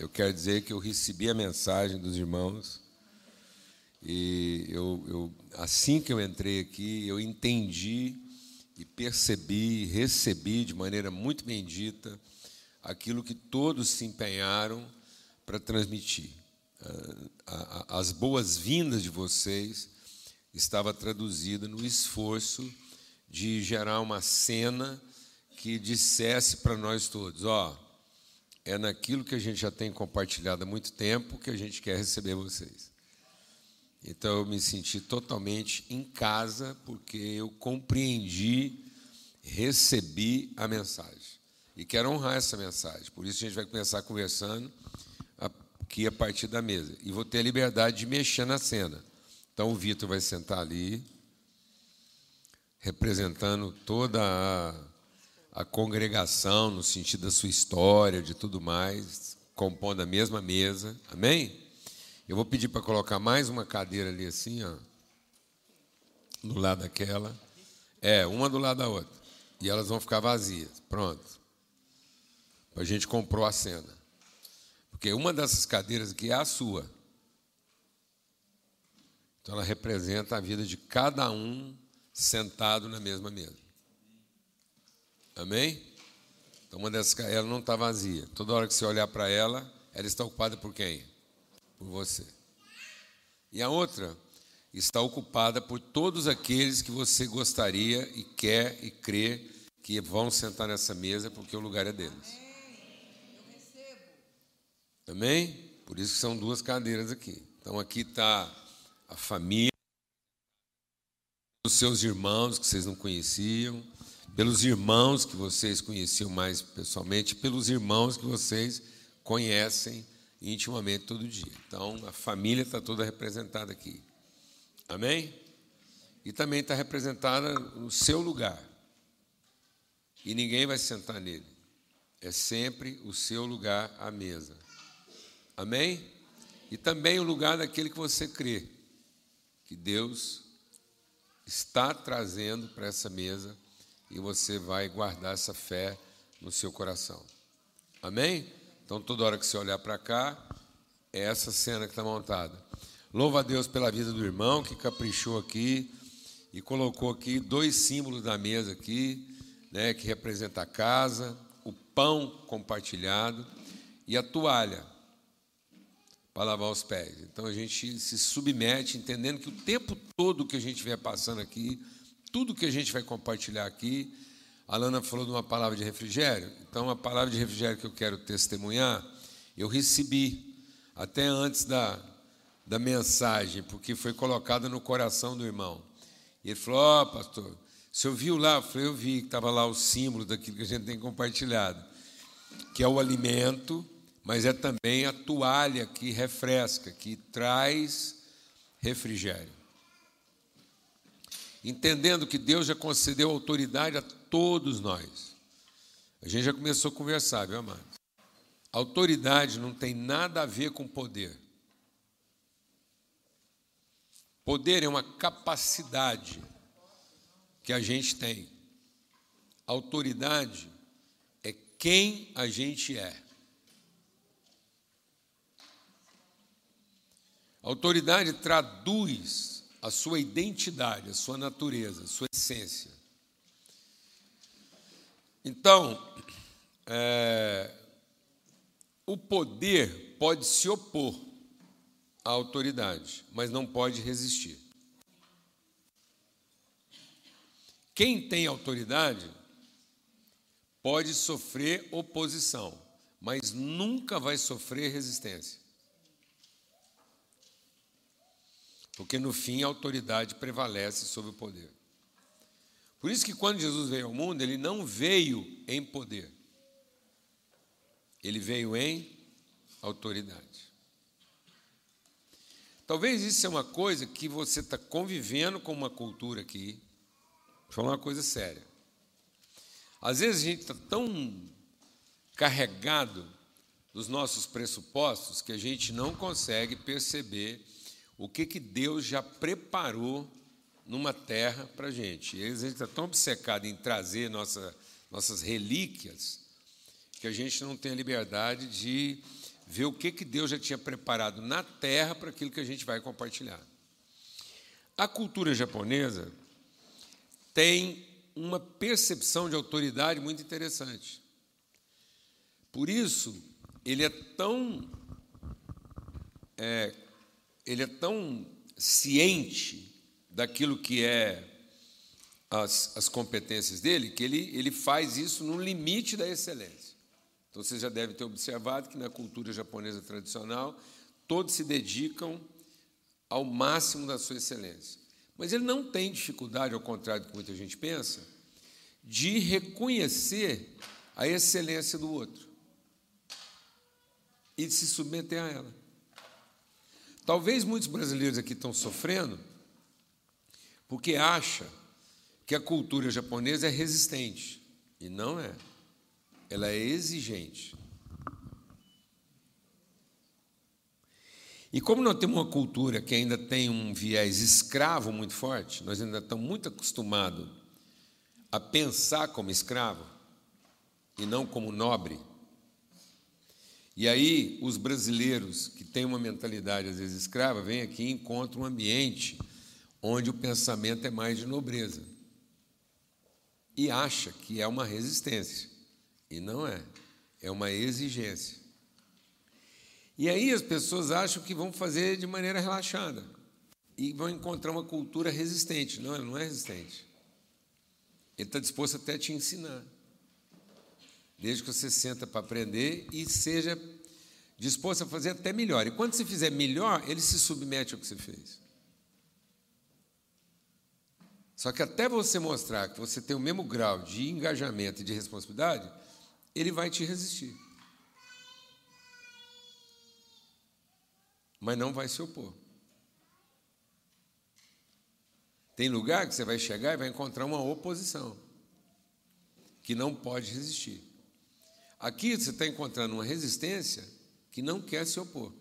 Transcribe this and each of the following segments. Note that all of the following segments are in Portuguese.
eu quero dizer que eu recebi a mensagem dos irmãos e eu, eu, assim que eu entrei aqui, eu entendi e percebi, recebi de maneira muito bendita aquilo que todos se empenharam para transmitir. As boas-vindas de vocês estava traduzida no esforço de gerar uma cena que dissesse para nós todos, ó, é naquilo que a gente já tem compartilhado há muito tempo que a gente quer receber vocês. Então eu me senti totalmente em casa porque eu compreendi, recebi a mensagem. E quero honrar essa mensagem. Por isso a gente vai começar conversando aqui a partir da mesa. E vou ter a liberdade de mexer na cena. Então o Vitor vai sentar ali, representando toda a, a congregação, no sentido da sua história, de tudo mais, compondo a mesma mesa. Amém? Eu vou pedir para colocar mais uma cadeira ali assim, ó, do lado daquela. É, uma do lado da outra. E elas vão ficar vazias. Pronto. A gente comprou a cena. Porque uma dessas cadeiras aqui é a sua. Então ela representa a vida de cada um sentado na mesma mesa. Amém? Então uma dessas ela não está vazia. Toda hora que você olhar para ela, ela está ocupada por quem? por você. E a outra está ocupada por todos aqueles que você gostaria e quer e crê que vão sentar nessa mesa porque o lugar é deles. Amém? Por isso que são duas cadeiras aqui. Então aqui está a família, os seus irmãos que vocês não conheciam, pelos irmãos que vocês conheciam mais pessoalmente, pelos irmãos que vocês conhecem intimamente todo dia. Então, a família está toda representada aqui. Amém? E também está representada no seu lugar. E ninguém vai sentar nele. É sempre o seu lugar à mesa. Amém? E também o lugar daquele que você crê que Deus está trazendo para essa mesa e você vai guardar essa fé no seu coração. Amém? Então, toda hora que você olhar para cá, é essa cena que está montada. Louva a Deus pela vida do irmão que caprichou aqui e colocou aqui dois símbolos da mesa aqui, né, que representa a casa, o pão compartilhado e a toalha para lavar os pés. Então a gente se submete, entendendo que o tempo todo que a gente vier passando aqui, tudo que a gente vai compartilhar aqui, a Lana falou de uma palavra de refrigério. Então, a palavra de refrigério que eu quero testemunhar, eu recebi até antes da, da mensagem, porque foi colocada no coração do irmão. E ele falou: Ó, oh, pastor, você ouviu lá? Eu falei: Eu vi que estava lá o símbolo daquilo que a gente tem compartilhado, que é o alimento, mas é também a toalha que refresca, que traz refrigério entendendo que Deus já concedeu autoridade a todos nós. A gente já começou a conversar, viu, amado? Autoridade não tem nada a ver com poder. Poder é uma capacidade que a gente tem. Autoridade é quem a gente é. Autoridade traduz a sua identidade, a sua natureza, a sua essência. Então, é, o poder pode se opor à autoridade, mas não pode resistir. Quem tem autoridade pode sofrer oposição, mas nunca vai sofrer resistência. Porque no fim a autoridade prevalece sobre o poder. Por isso que quando Jesus veio ao mundo, ele não veio em poder. Ele veio em autoridade. Talvez isso seja uma coisa que você está convivendo com uma cultura aqui. Vou falar uma coisa séria. Às vezes a gente está tão carregado dos nossos pressupostos que a gente não consegue perceber o que, que Deus já preparou numa terra para a gente. E a gente está tão obcecado em trazer nossa, nossas relíquias que a gente não tem a liberdade de ver o que, que Deus já tinha preparado na terra para aquilo que a gente vai compartilhar. A cultura japonesa tem uma percepção de autoridade muito interessante. Por isso, ele é tão é, ele é tão ciente daquilo que é as, as competências dele que ele, ele faz isso no limite da excelência. Então você já deve ter observado que na cultura japonesa tradicional todos se dedicam ao máximo da sua excelência. Mas ele não tem dificuldade, ao contrário do que muita gente pensa, de reconhecer a excelência do outro e de se submeter a ela. Talvez muitos brasileiros aqui estão sofrendo porque acha que a cultura japonesa é resistente e não é. Ela é exigente. E como nós temos uma cultura que ainda tem um viés escravo muito forte, nós ainda estamos muito acostumados a pensar como escravo e não como nobre. E aí, os brasileiros que têm uma mentalidade às vezes escrava, vêm aqui e encontram um ambiente onde o pensamento é mais de nobreza. E acha que é uma resistência. E não é. É uma exigência. E aí as pessoas acham que vão fazer de maneira relaxada. E vão encontrar uma cultura resistente. Não, ela não é resistente. Ele está disposto até a te ensinar. Desde que você senta para aprender e seja disposto a fazer até melhor. E quando você fizer melhor, ele se submete ao que você fez. Só que até você mostrar que você tem o mesmo grau de engajamento e de responsabilidade, ele vai te resistir. Mas não vai se opor. Tem lugar que você vai chegar e vai encontrar uma oposição que não pode resistir. Aqui você está encontrando uma resistência que não quer se opor.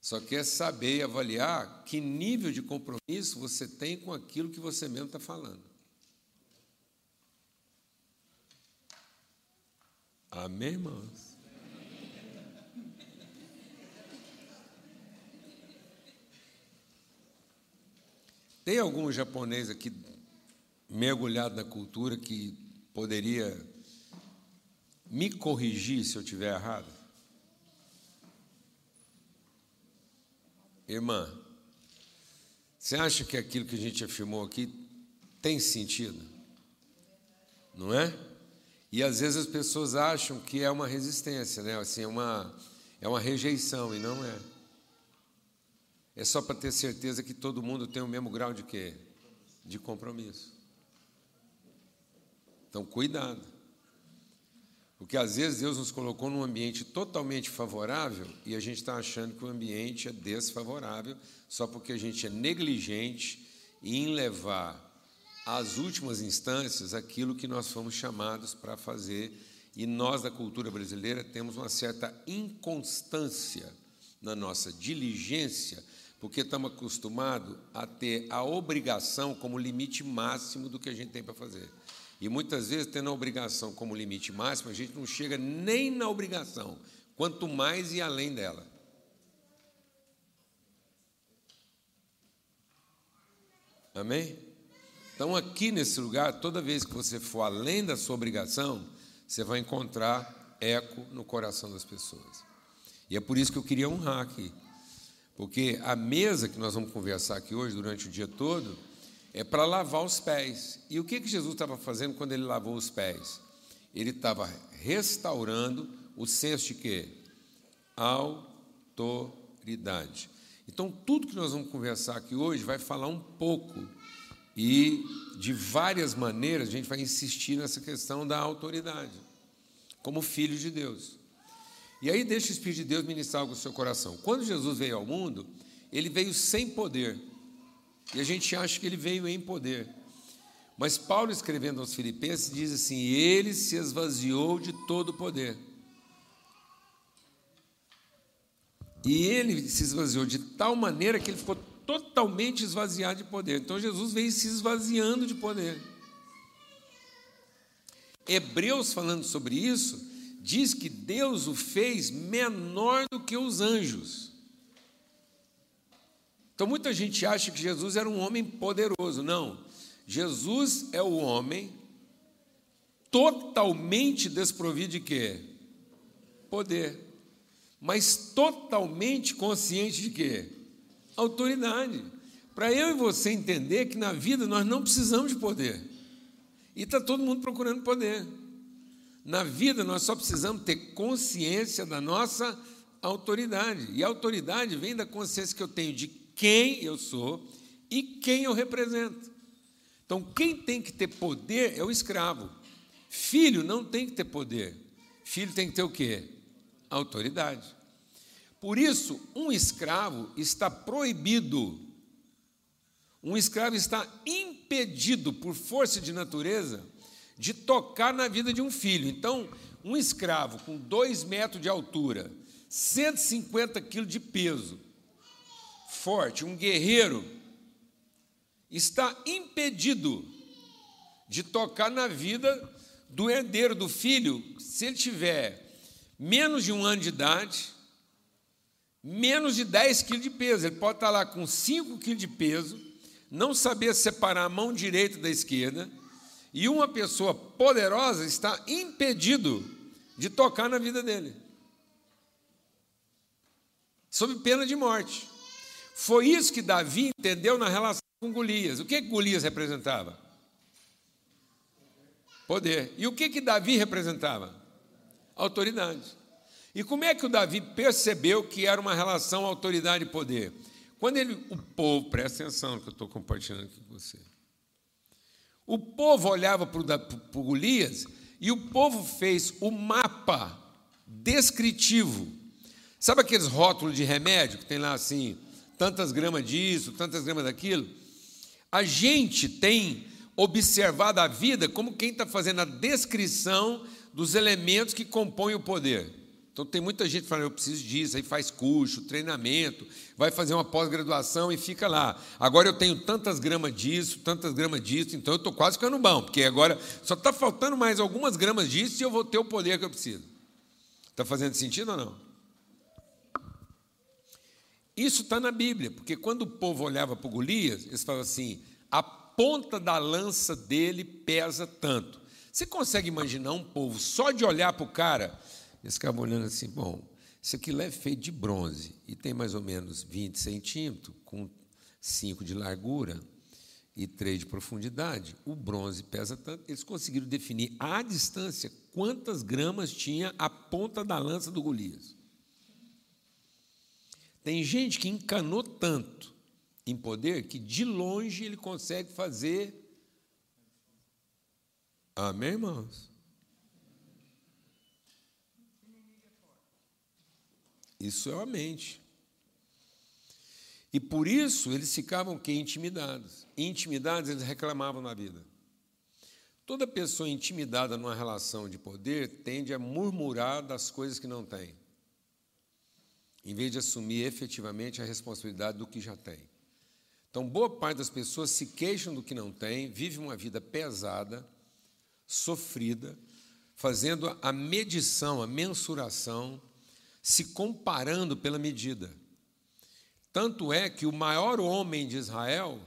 Só quer saber e avaliar que nível de compromisso você tem com aquilo que você mesmo está falando. Amém, irmãos? Tem algum japonês aqui mergulhado na cultura que poderia me corrigir se eu estiver errado? Irmã, você acha que aquilo que a gente afirmou aqui tem sentido? Não é? E às vezes as pessoas acham que é uma resistência, né? Assim, é uma, é uma rejeição, e não é. É só para ter certeza que todo mundo tem o mesmo grau de quê? De compromisso. Então, cuidado. Porque às vezes Deus nos colocou num ambiente totalmente favorável e a gente está achando que o ambiente é desfavorável só porque a gente é negligente em levar às últimas instâncias aquilo que nós fomos chamados para fazer. E nós, da cultura brasileira, temos uma certa inconstância na nossa diligência, porque estamos acostumados a ter a obrigação como limite máximo do que a gente tem para fazer. E muitas vezes, tendo a obrigação como limite máximo, a gente não chega nem na obrigação, quanto mais e além dela. Amém? Então, aqui nesse lugar, toda vez que você for além da sua obrigação, você vai encontrar eco no coração das pessoas. E é por isso que eu queria honrar aqui. Porque a mesa que nós vamos conversar aqui hoje, durante o dia todo, é para lavar os pés. E o que, que Jesus estava fazendo quando ele lavou os pés? Ele estava restaurando o senso de quê? Autoridade. Então, tudo que nós vamos conversar aqui hoje vai falar um pouco e de várias maneiras a gente vai insistir nessa questão da autoridade, como filho de Deus. E aí deixa o Espírito de Deus ministrar algo no seu coração. Quando Jesus veio ao mundo, ele veio sem poder. E a gente acha que ele veio em poder. Mas Paulo, escrevendo aos Filipenses, diz assim: Ele se esvaziou de todo o poder. E ele se esvaziou de tal maneira que ele ficou totalmente esvaziado de poder. Então Jesus veio se esvaziando de poder. Hebreus, falando sobre isso, diz que Deus o fez menor do que os anjos. Então muita gente acha que Jesus era um homem poderoso. Não. Jesus é o homem totalmente desprovido de quê? Poder. Mas totalmente consciente de quê? Autoridade. Para eu e você entender que na vida nós não precisamos de poder. E está todo mundo procurando poder. Na vida nós só precisamos ter consciência da nossa autoridade. E a autoridade vem da consciência que eu tenho de quem eu sou e quem eu represento. Então, quem tem que ter poder é o escravo. Filho não tem que ter poder. Filho tem que ter o quê? Autoridade. Por isso, um escravo está proibido um escravo está impedido, por força de natureza, de tocar na vida de um filho. Então, um escravo com dois metros de altura, 150 quilos de peso, forte, um guerreiro, está impedido de tocar na vida do herdeiro do filho se ele tiver menos de um ano de idade, menos de 10 quilos de peso. Ele pode estar lá com 5 quilos de peso não saber separar a mão direita da esquerda, e uma pessoa poderosa está impedido de tocar na vida dele. Sob pena de morte. Foi isso que Davi entendeu na relação com Golias. O que, que Golias representava? Poder. E o que, que Davi representava? Autoridade. E como é que o Davi percebeu que era uma relação autoridade e poder? Quando ele, o povo, presta atenção que eu estou compartilhando aqui com você. O povo olhava para o Golias e o povo fez o mapa descritivo. Sabe aqueles rótulos de remédio que tem lá assim, tantas gramas disso, tantas gramas daquilo? A gente tem observado a vida como quem está fazendo a descrição dos elementos que compõem o poder. Então tem muita gente falando, eu preciso disso, aí faz curso, treinamento, vai fazer uma pós-graduação e fica lá. Agora eu tenho tantas gramas disso, tantas gramas disso, então eu estou quase ficando bom, porque agora só está faltando mais algumas gramas disso e eu vou ter o poder que eu preciso. Está fazendo sentido ou não? Isso está na Bíblia, porque quando o povo olhava para Golias, eles falavam assim: a ponta da lança dele pesa tanto. Você consegue imaginar um povo só de olhar para o cara eles ficavam olhando assim, bom, isso aqui é feito de bronze e tem mais ou menos 20 centímetros, com 5 de largura e 3 de profundidade. O bronze pesa tanto. Eles conseguiram definir à distância quantas gramas tinha a ponta da lança do Golias. Tem gente que encanou tanto em poder que de longe ele consegue fazer. Amém, irmãos? Isso é a mente. E por isso eles ficavam que intimidados. Intimidados eles reclamavam na vida. Toda pessoa intimidada numa relação de poder tende a murmurar das coisas que não tem, em vez de assumir efetivamente a responsabilidade do que já tem. Então, boa parte das pessoas se queixam do que não tem, vive uma vida pesada, sofrida, fazendo a medição, a mensuração se comparando pela medida. Tanto é que o maior homem de Israel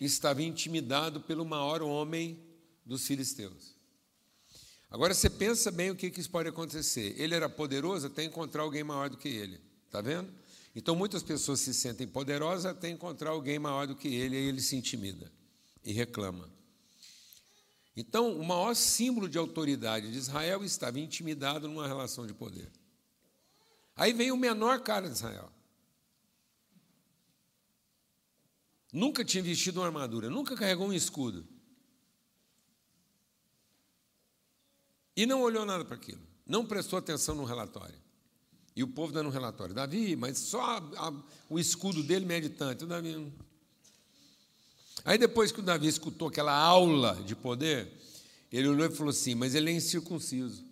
estava intimidado pelo maior homem dos filisteus. Agora você pensa bem o que, que isso pode acontecer. Ele era poderoso até encontrar alguém maior do que ele. Está vendo? Então muitas pessoas se sentem poderosas até encontrar alguém maior do que ele, e ele se intimida e reclama. Então, o maior símbolo de autoridade de Israel estava intimidado numa relação de poder. Aí vem o menor cara de Israel. Nunca tinha vestido uma armadura, nunca carregou um escudo. E não olhou nada para aquilo, não prestou atenção no relatório. E o povo dando um relatório: Davi, mas só a, a, o escudo dele mede tanto. O Davi Aí depois que o Davi escutou aquela aula de poder, ele olhou e falou assim: Mas ele é incircunciso.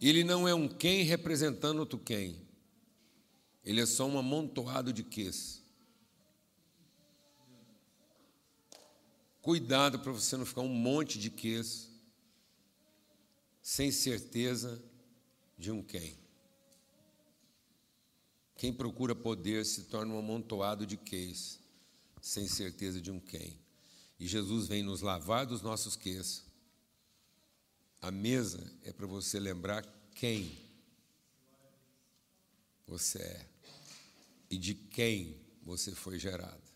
Ele não é um quem representando outro quem. Ele é só um amontoado de quês. Cuidado para você não ficar um monte de ques, sem certeza de um quem. Quem procura poder se torna um amontoado de queis, sem certeza de um quem. E Jesus vem nos lavar dos nossos queis. A mesa é para você lembrar quem você é e de quem você foi gerado.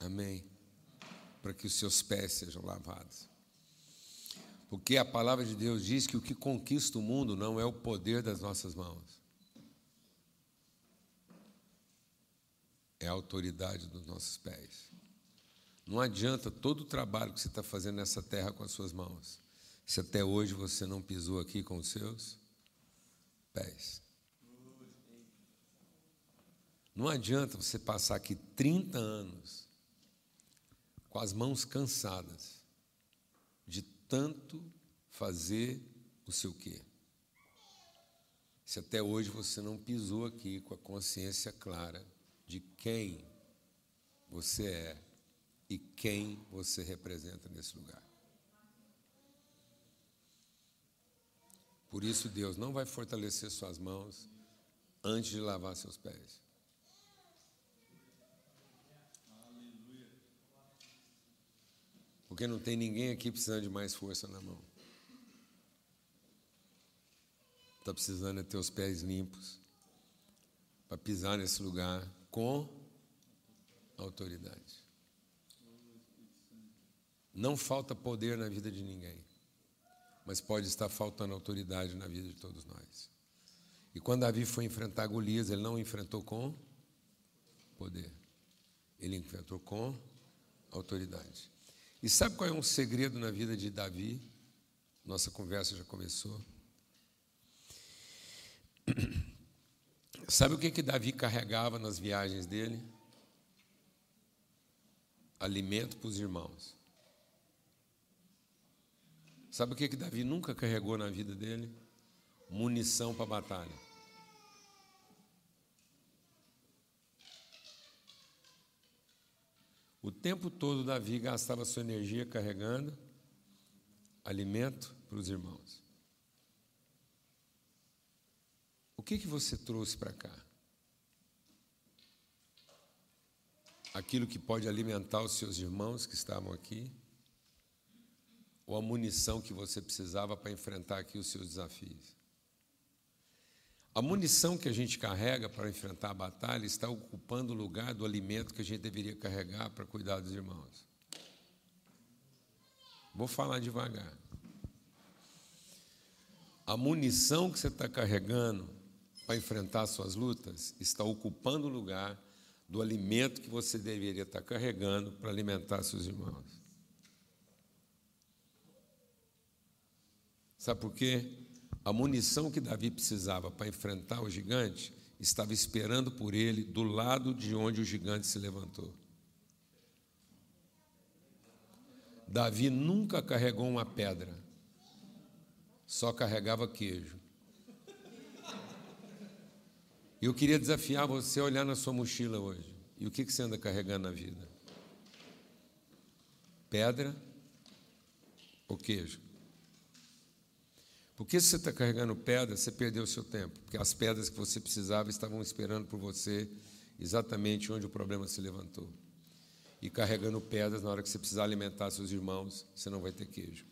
Amém. Para que os seus pés sejam lavados. Porque a palavra de Deus diz que o que conquista o mundo não é o poder das nossas mãos, é a autoridade dos nossos pés. Não adianta todo o trabalho que você está fazendo nessa terra com as suas mãos, se até hoje você não pisou aqui com os seus pés. Não adianta você passar aqui 30 anos com as mãos cansadas de tanto fazer o seu quê. Se até hoje você não pisou aqui com a consciência clara de quem você é e quem você representa nesse lugar. Por isso, Deus não vai fortalecer suas mãos antes de lavar seus pés. Porque não tem ninguém aqui precisando de mais força na mão. Está precisando de ter os pés limpos para pisar nesse lugar com autoridade. Não falta poder na vida de ninguém, mas pode estar faltando autoridade na vida de todos nós. E quando Davi foi enfrentar Golias, ele não enfrentou com poder, ele enfrentou com autoridade. E sabe qual é um segredo na vida de Davi? Nossa conversa já começou. Sabe o que que Davi carregava nas viagens dele? Alimento para os irmãos. Sabe o que que Davi nunca carregou na vida dele? Munição para batalha. O tempo todo Davi gastava sua energia carregando alimento para os irmãos. O que que você trouxe para cá? Aquilo que pode alimentar os seus irmãos que estavam aqui? Ou a munição que você precisava para enfrentar aqui os seus desafios? A munição que a gente carrega para enfrentar a batalha está ocupando o lugar do alimento que a gente deveria carregar para cuidar dos irmãos. Vou falar devagar. A munição que você está carregando para enfrentar suas lutas está ocupando o lugar do alimento que você deveria estar carregando para alimentar seus irmãos. Sabe por quê? A munição que Davi precisava para enfrentar o gigante estava esperando por ele do lado de onde o gigante se levantou. Davi nunca carregou uma pedra, só carregava queijo. Eu queria desafiar você a olhar na sua mochila hoje. E o que você anda carregando na vida? Pedra ou queijo? Porque se você está carregando pedra, você perdeu o seu tempo, porque as pedras que você precisava estavam esperando por você exatamente onde o problema se levantou. E carregando pedras, na hora que você precisar alimentar seus irmãos, você não vai ter queijo.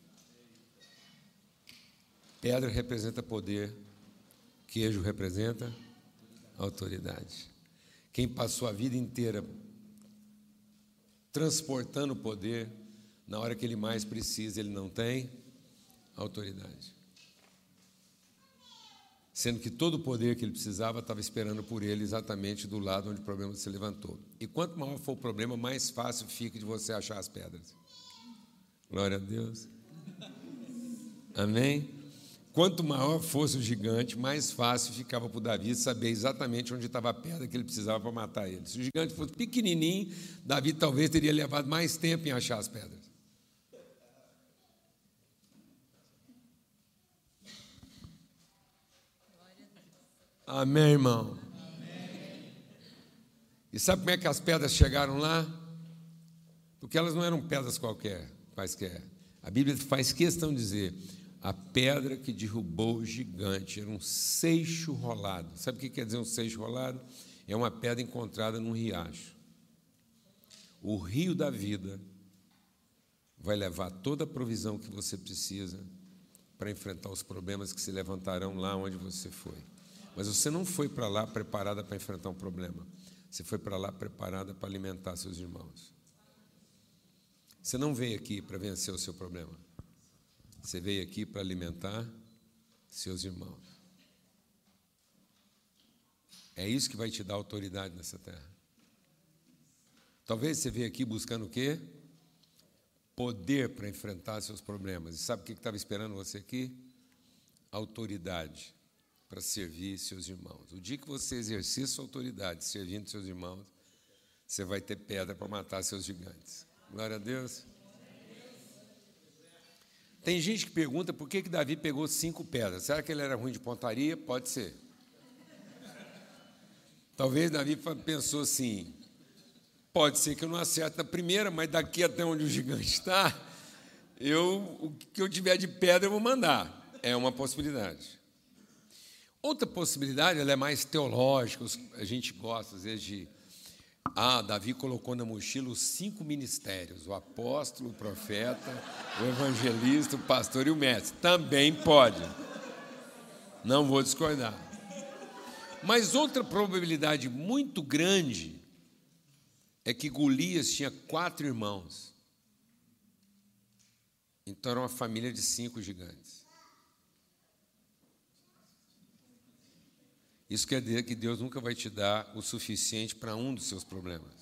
Pedra representa poder, queijo representa autoridade. Quem passou a vida inteira transportando poder, na hora que ele mais precisa, ele não tem autoridade sendo que todo o poder que ele precisava estava esperando por ele exatamente do lado onde o problema se levantou. E quanto maior for o problema, mais fácil fica de você achar as pedras. Glória a Deus. Amém? Quanto maior fosse o gigante, mais fácil ficava para o Davi saber exatamente onde estava a pedra que ele precisava para matar ele. Se o gigante fosse pequenininho, Davi talvez teria levado mais tempo em achar as pedras. Amém, irmão? Amém. E sabe como é que as pedras chegaram lá? Porque elas não eram pedras qualquer, quaisquer. A Bíblia faz questão de dizer: a pedra que derrubou o gigante era um seixo rolado. Sabe o que quer dizer um seixo rolado? É uma pedra encontrada num riacho. O rio da vida vai levar toda a provisão que você precisa para enfrentar os problemas que se levantarão lá onde você foi. Mas você não foi para lá preparada para enfrentar um problema. Você foi para lá preparada para alimentar seus irmãos. Você não veio aqui para vencer o seu problema. Você veio aqui para alimentar seus irmãos. É isso que vai te dar autoridade nessa terra. Talvez você veio aqui buscando o quê? Poder para enfrentar seus problemas. E sabe o que estava esperando você aqui? Autoridade para servir seus irmãos. O dia que você exercer sua autoridade servindo seus irmãos, você vai ter pedra para matar seus gigantes. Glória a Deus. Tem gente que pergunta por que, que Davi pegou cinco pedras. Será que ele era ruim de pontaria? Pode ser. Talvez Davi pensou assim: pode ser que eu não acerte na primeira, mas daqui até onde o gigante está, eu, o que eu tiver de pedra eu vou mandar. É uma possibilidade. Outra possibilidade, ela é mais teológica, a gente gosta às vezes de. Ah, Davi colocou na mochila os cinco ministérios: o apóstolo, o profeta, o evangelista, o pastor e o mestre. Também pode. Não vou discordar. Mas outra probabilidade muito grande é que Golias tinha quatro irmãos. Então era uma família de cinco gigantes. Isso quer dizer que Deus nunca vai te dar o suficiente para um dos seus problemas,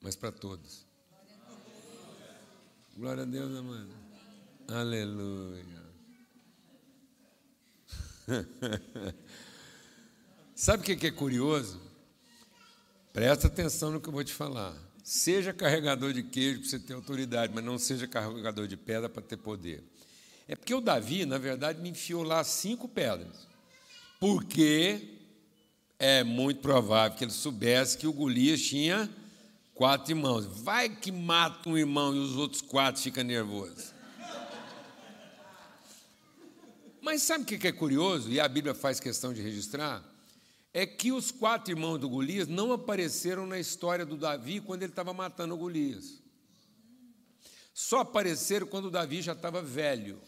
mas para todos. Glória a Deus, amado. Aleluia. Sabe o que é curioso? Presta atenção no que eu vou te falar. Seja carregador de queijo para você ter autoridade, mas não seja carregador de pedra para ter poder. É porque o Davi, na verdade, me enfiou lá cinco pedras porque é muito provável que ele soubesse que o Golias tinha quatro irmãos. Vai que mata um irmão e os outros quatro ficam nervosos. Mas sabe o que é curioso, e a Bíblia faz questão de registrar? É que os quatro irmãos do Golias não apareceram na história do Davi quando ele estava matando o Golias. Só apareceram quando o Davi já estava velho.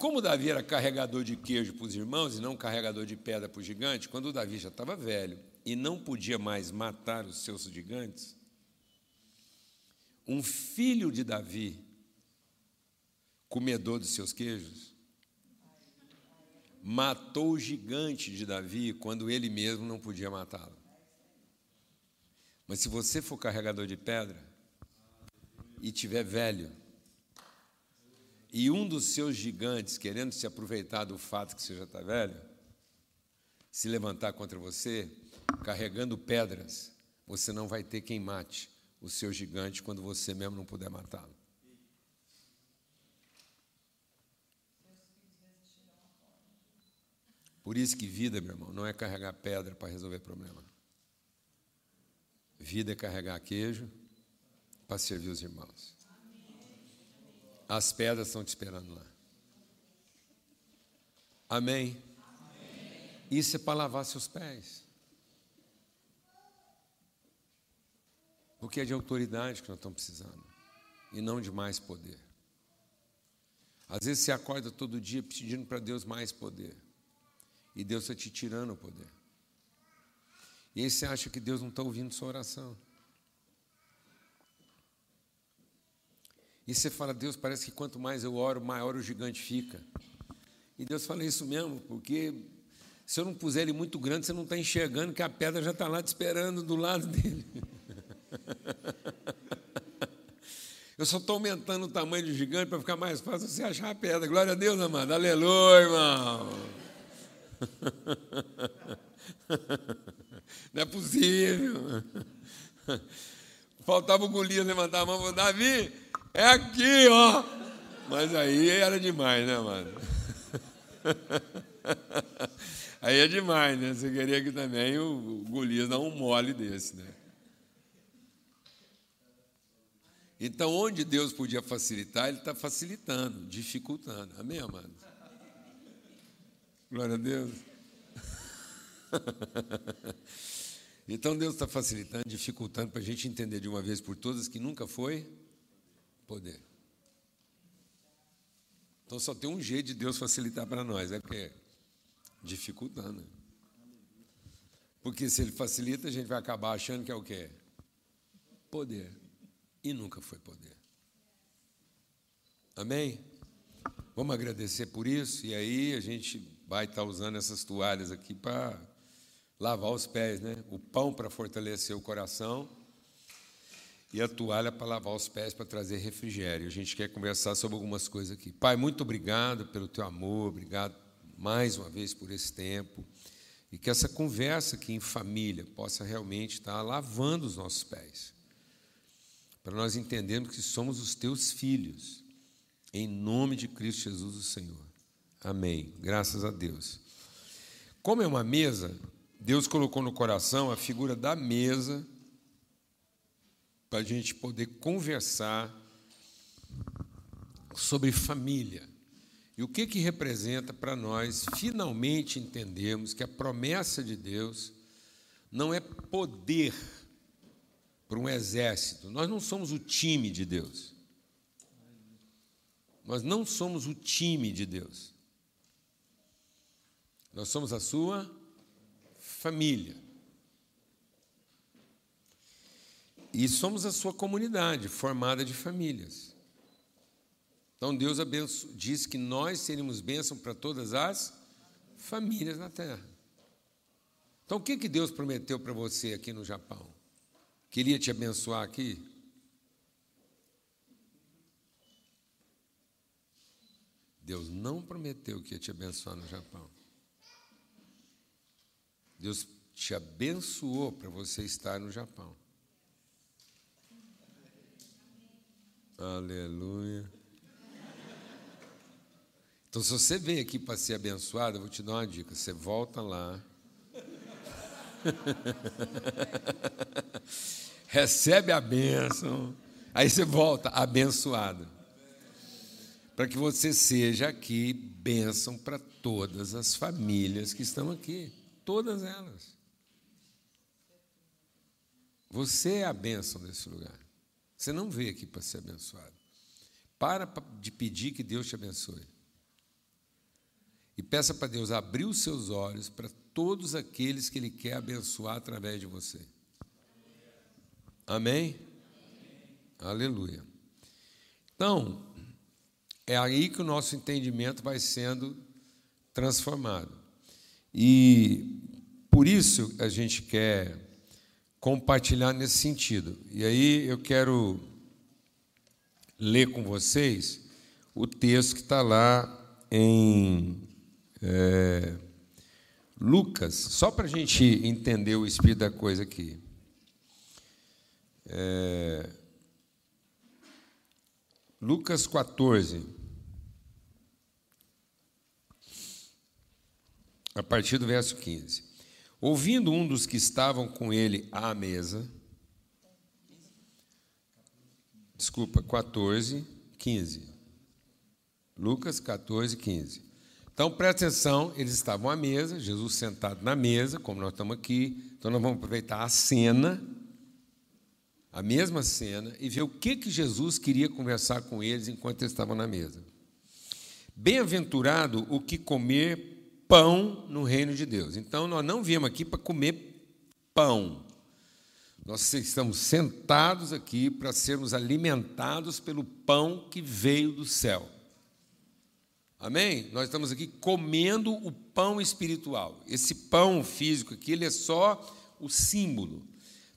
Como Davi era carregador de queijo para os irmãos e não carregador de pedra para o gigante, quando Davi já estava velho e não podia mais matar os seus gigantes, um filho de Davi, comedor dos seus queijos, matou o gigante de Davi quando ele mesmo não podia matá-lo. Mas se você for carregador de pedra e tiver velho, e um dos seus gigantes, querendo se aproveitar do fato que você já está velho, se levantar contra você, carregando pedras, você não vai ter quem mate o seu gigante quando você mesmo não puder matá-lo. Por isso que vida, meu irmão, não é carregar pedra para resolver problema. Vida é carregar queijo para servir os irmãos. As pedras estão te esperando lá. Amém? Amém. Isso é para lavar seus pés. Porque é de autoridade que nós estamos precisando. E não de mais poder. Às vezes você acorda todo dia pedindo para Deus mais poder. E Deus está te tirando o poder. E aí você acha que Deus não está ouvindo sua oração. E você fala, Deus, parece que quanto mais eu oro, maior o gigante fica. E Deus fala isso mesmo, porque se eu não puser ele muito grande, você não está enxergando que a pedra já está lá te esperando do lado dele. Eu só estou aumentando o tamanho do gigante para ficar mais fácil você achar a pedra. Glória a Deus, amado. Aleluia, irmão. Não é possível. Faltava o Golias levantar a mão e Davi, é aqui, ó. Mas aí era demais, né, mano? Aí é demais, né? Você queria que também o Golias dá um mole desse, né? Então, onde Deus podia facilitar, Ele está facilitando, dificultando. Amém, amado? Glória a Deus. Então, Deus está facilitando, dificultando para a gente entender de uma vez por todas que nunca foi poder. Então, só tem um jeito de Deus facilitar para nós, é porque dificultando. Porque se Ele facilita, a gente vai acabar achando que é o quê? Poder e nunca foi poder. Amém? Vamos agradecer por isso, e aí a gente vai estar usando essas toalhas aqui para lavar os pés, né? O pão para fortalecer o coração e a toalha para lavar os pés, para trazer refrigério. A gente quer conversar sobre algumas coisas aqui. Pai, muito obrigado pelo teu amor, obrigado mais uma vez por esse tempo. E que essa conversa aqui em família possa realmente estar lavando os nossos pés para nós entendermos que somos os teus filhos, em nome de Cristo Jesus, o Senhor. Amém. Graças a Deus. Como é uma mesa, Deus colocou no coração a figura da mesa para a gente poder conversar sobre família. E o que, que representa para nós finalmente entendermos que a promessa de Deus não é poder para um exército. Nós não somos o time de Deus. Nós não somos o time de Deus. Nós somos a sua família. E somos a sua comunidade, formada de famílias. Então Deus diz que nós seríamos bênção para todas as famílias na terra. Então o que, que Deus prometeu para você aqui no Japão? Queria te abençoar aqui. Deus não prometeu que ia te abençoar no Japão. Deus te abençoou para você estar no Japão. Aleluia. Então, se você veio aqui para ser abençoado, eu vou te dar uma dica: você volta lá. recebe a bênção, aí você volta abençoado. Para que você seja aqui bênção para todas as famílias que estão aqui, todas elas. Você é a bênção desse lugar. Você não veio aqui para ser abençoado. Para de pedir que Deus te abençoe. E peça para Deus abrir os seus olhos para todos aqueles que Ele quer abençoar através de você. Amém? Aleluia. Então, é aí que o nosso entendimento vai sendo transformado. E por isso a gente quer compartilhar nesse sentido. E aí eu quero ler com vocês o texto que está lá em é, Lucas, só para a gente entender o espírito da coisa aqui. É, Lucas 14, a partir do verso 15. Ouvindo um dos que estavam com ele à mesa, desculpa, 14, 15. Lucas 14, 15. Então presta atenção, eles estavam à mesa, Jesus sentado na mesa, como nós estamos aqui, então nós vamos aproveitar a cena a mesma cena e ver o que, que Jesus queria conversar com eles enquanto eles estavam na mesa. Bem-aventurado o que comer pão no reino de Deus. Então, nós não viemos aqui para comer pão. Nós estamos sentados aqui para sermos alimentados pelo pão que veio do céu. Amém? Nós estamos aqui comendo o pão espiritual. Esse pão físico aqui, ele é só o símbolo.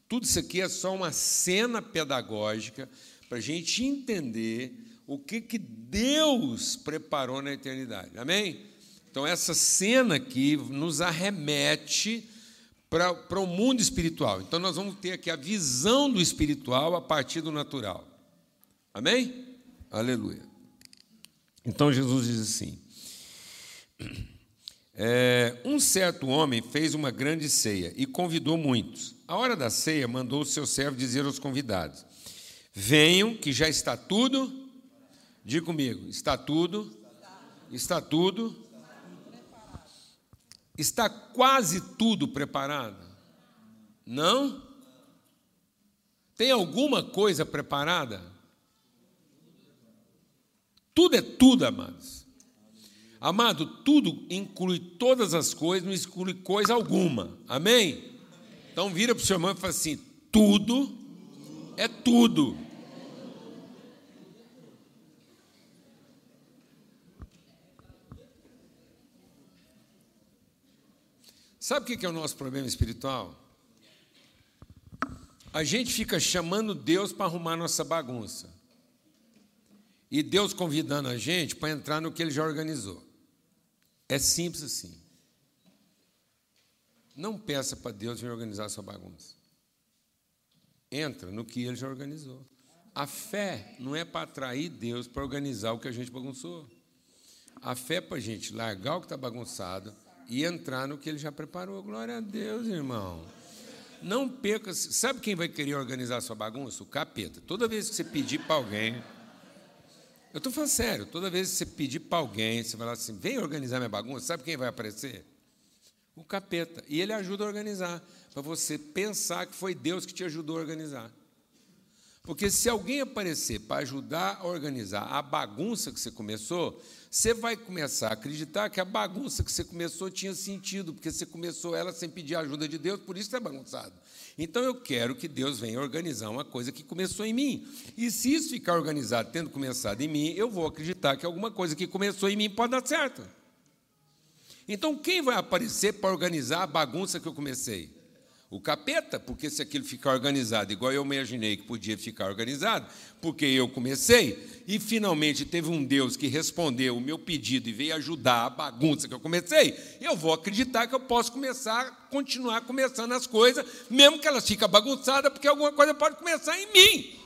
Tudo isso aqui é só uma cena pedagógica para a gente entender o que, que Deus preparou na eternidade. Amém? Então, essa cena aqui nos arremete para, para o mundo espiritual. Então, nós vamos ter aqui a visão do espiritual a partir do natural. Amém? Aleluia. Então, Jesus diz assim: É, um certo homem fez uma grande ceia e convidou muitos. A hora da ceia, mandou o seu servo dizer aos convidados: Venham, que já está tudo. Diga comigo: está tudo. Está tudo. Está quase tudo preparado? Não? Tem alguma coisa preparada? Tudo é tudo, amados. Amado, tudo inclui todas as coisas, não exclui coisa alguma. Amém? Então vira para o seu irmão e fala assim: tudo é tudo. Sabe o que é o nosso problema espiritual? A gente fica chamando Deus para arrumar nossa bagunça. E Deus convidando a gente para entrar no que Ele já organizou. É simples assim. Não peça para Deus vir organizar sua bagunça. Entra no que ele já organizou. A fé não é para atrair Deus para organizar o que a gente bagunçou. A fé é para a gente largar o que está bagunçado e entrar no que ele já preparou. Glória a Deus, irmão. Não perca. Sabe quem vai querer organizar sua bagunça? O capeta. Toda vez que você pedir para alguém eu estou falando sério, toda vez que você pedir para alguém, você falar assim, vem organizar minha bagunça, sabe quem vai aparecer? O capeta. E ele ajuda a organizar, para você pensar que foi Deus que te ajudou a organizar. Porque se alguém aparecer para ajudar a organizar a bagunça que você começou, você vai começar a acreditar que a bagunça que você começou tinha sentido, porque você começou ela sem pedir ajuda de Deus, por isso está bagunçado. Então eu quero que Deus venha organizar uma coisa que começou em mim. E se isso ficar organizado tendo começado em mim, eu vou acreditar que alguma coisa que começou em mim pode dar certo. Então quem vai aparecer para organizar a bagunça que eu comecei? O capeta, porque se aquilo ficar organizado, igual eu imaginei que podia ficar organizado, porque eu comecei, e finalmente teve um Deus que respondeu o meu pedido e veio ajudar a bagunça que eu comecei, eu vou acreditar que eu posso começar, continuar começando as coisas, mesmo que elas fiquem bagunçadas, porque alguma coisa pode começar em mim.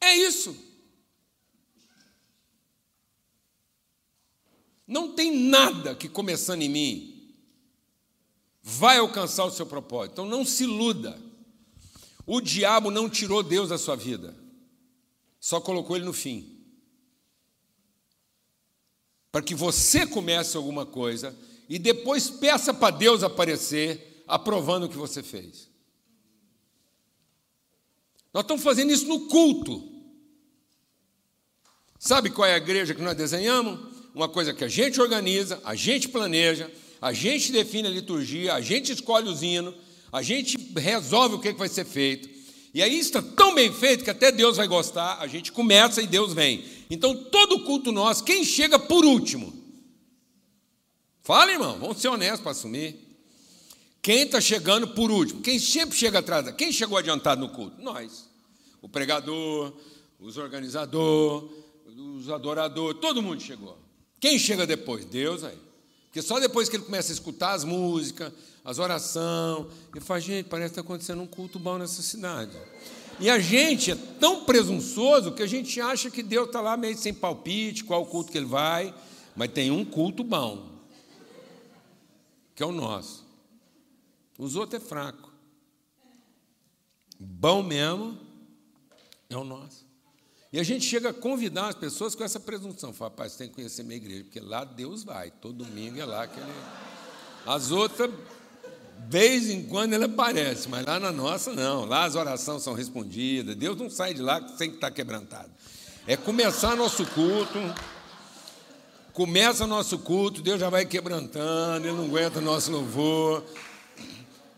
É isso. Não tem nada que começando em mim vai alcançar o seu propósito. Então não se iluda. O diabo não tirou Deus da sua vida, só colocou ele no fim. Para que você comece alguma coisa e depois peça para Deus aparecer, aprovando o que você fez. Nós estamos fazendo isso no culto. Sabe qual é a igreja que nós desenhamos? Uma coisa que a gente organiza, a gente planeja, a gente define a liturgia, a gente escolhe os hinos, a gente resolve o que vai ser feito. E aí está tão bem feito que até Deus vai gostar, a gente começa e Deus vem. Então, todo culto nosso, quem chega por último? Fala, irmão, vamos ser honestos para assumir. Quem está chegando por último? Quem sempre chega atrás? Quem chegou adiantado no culto? Nós. O pregador, os organizadores, os adoradores, todo mundo chegou. Quem chega depois? Deus aí. Porque só depois que ele começa a escutar as músicas, as orações, ele fala, gente, parece que está acontecendo um culto bom nessa cidade. E a gente é tão presunçoso que a gente acha que Deus está lá meio sem palpite, qual culto que ele vai, mas tem um culto bom, que é o nosso. Os outros é fraco. Bom mesmo é o nosso. E a gente chega a convidar as pessoas com essa presunção. Fala, rapaz, você tem que conhecer minha igreja, porque lá Deus vai. Todo domingo é lá que ele. As outras, vez em quando ele aparece, mas lá na nossa não. Lá as orações são respondidas. Deus não sai de lá sem que estar quebrantado. É começar nosso culto. Começa nosso culto, Deus já vai quebrantando, Ele não aguenta nosso louvor.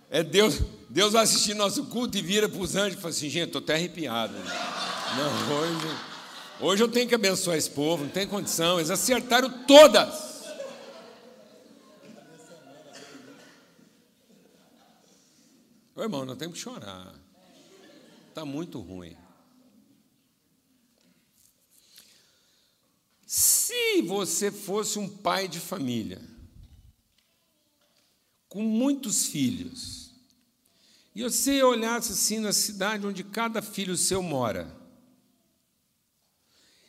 É Deus, Deus vai assistir nosso culto e vira para os anjos e fala assim, gente, estou até arrepiado. Não, hoje, hoje eu tenho que abençoar esse povo, não tem condição. Eles acertaram todas. Ô, irmão, nós temos que chorar. Está muito ruim. Se você fosse um pai de família, com muitos filhos, e você olhasse assim na cidade onde cada filho seu mora,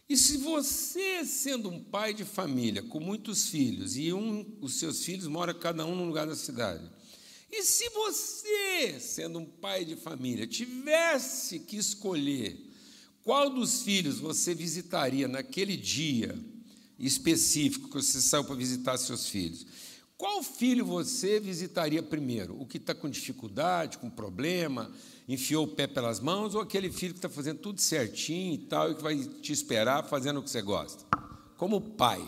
E se você, sendo um pai de família com muitos filhos, e um, os seus filhos moram cada um num lugar da cidade, e se você, sendo um pai de família, tivesse que escolher qual dos filhos você visitaria naquele dia específico que você saiu para visitar seus filhos, qual filho você visitaria primeiro? O que está com dificuldade, com problema, enfiou o pé pelas mãos, ou aquele filho que está fazendo tudo certinho e tal, e que vai te esperar fazendo o que você gosta? Como pai,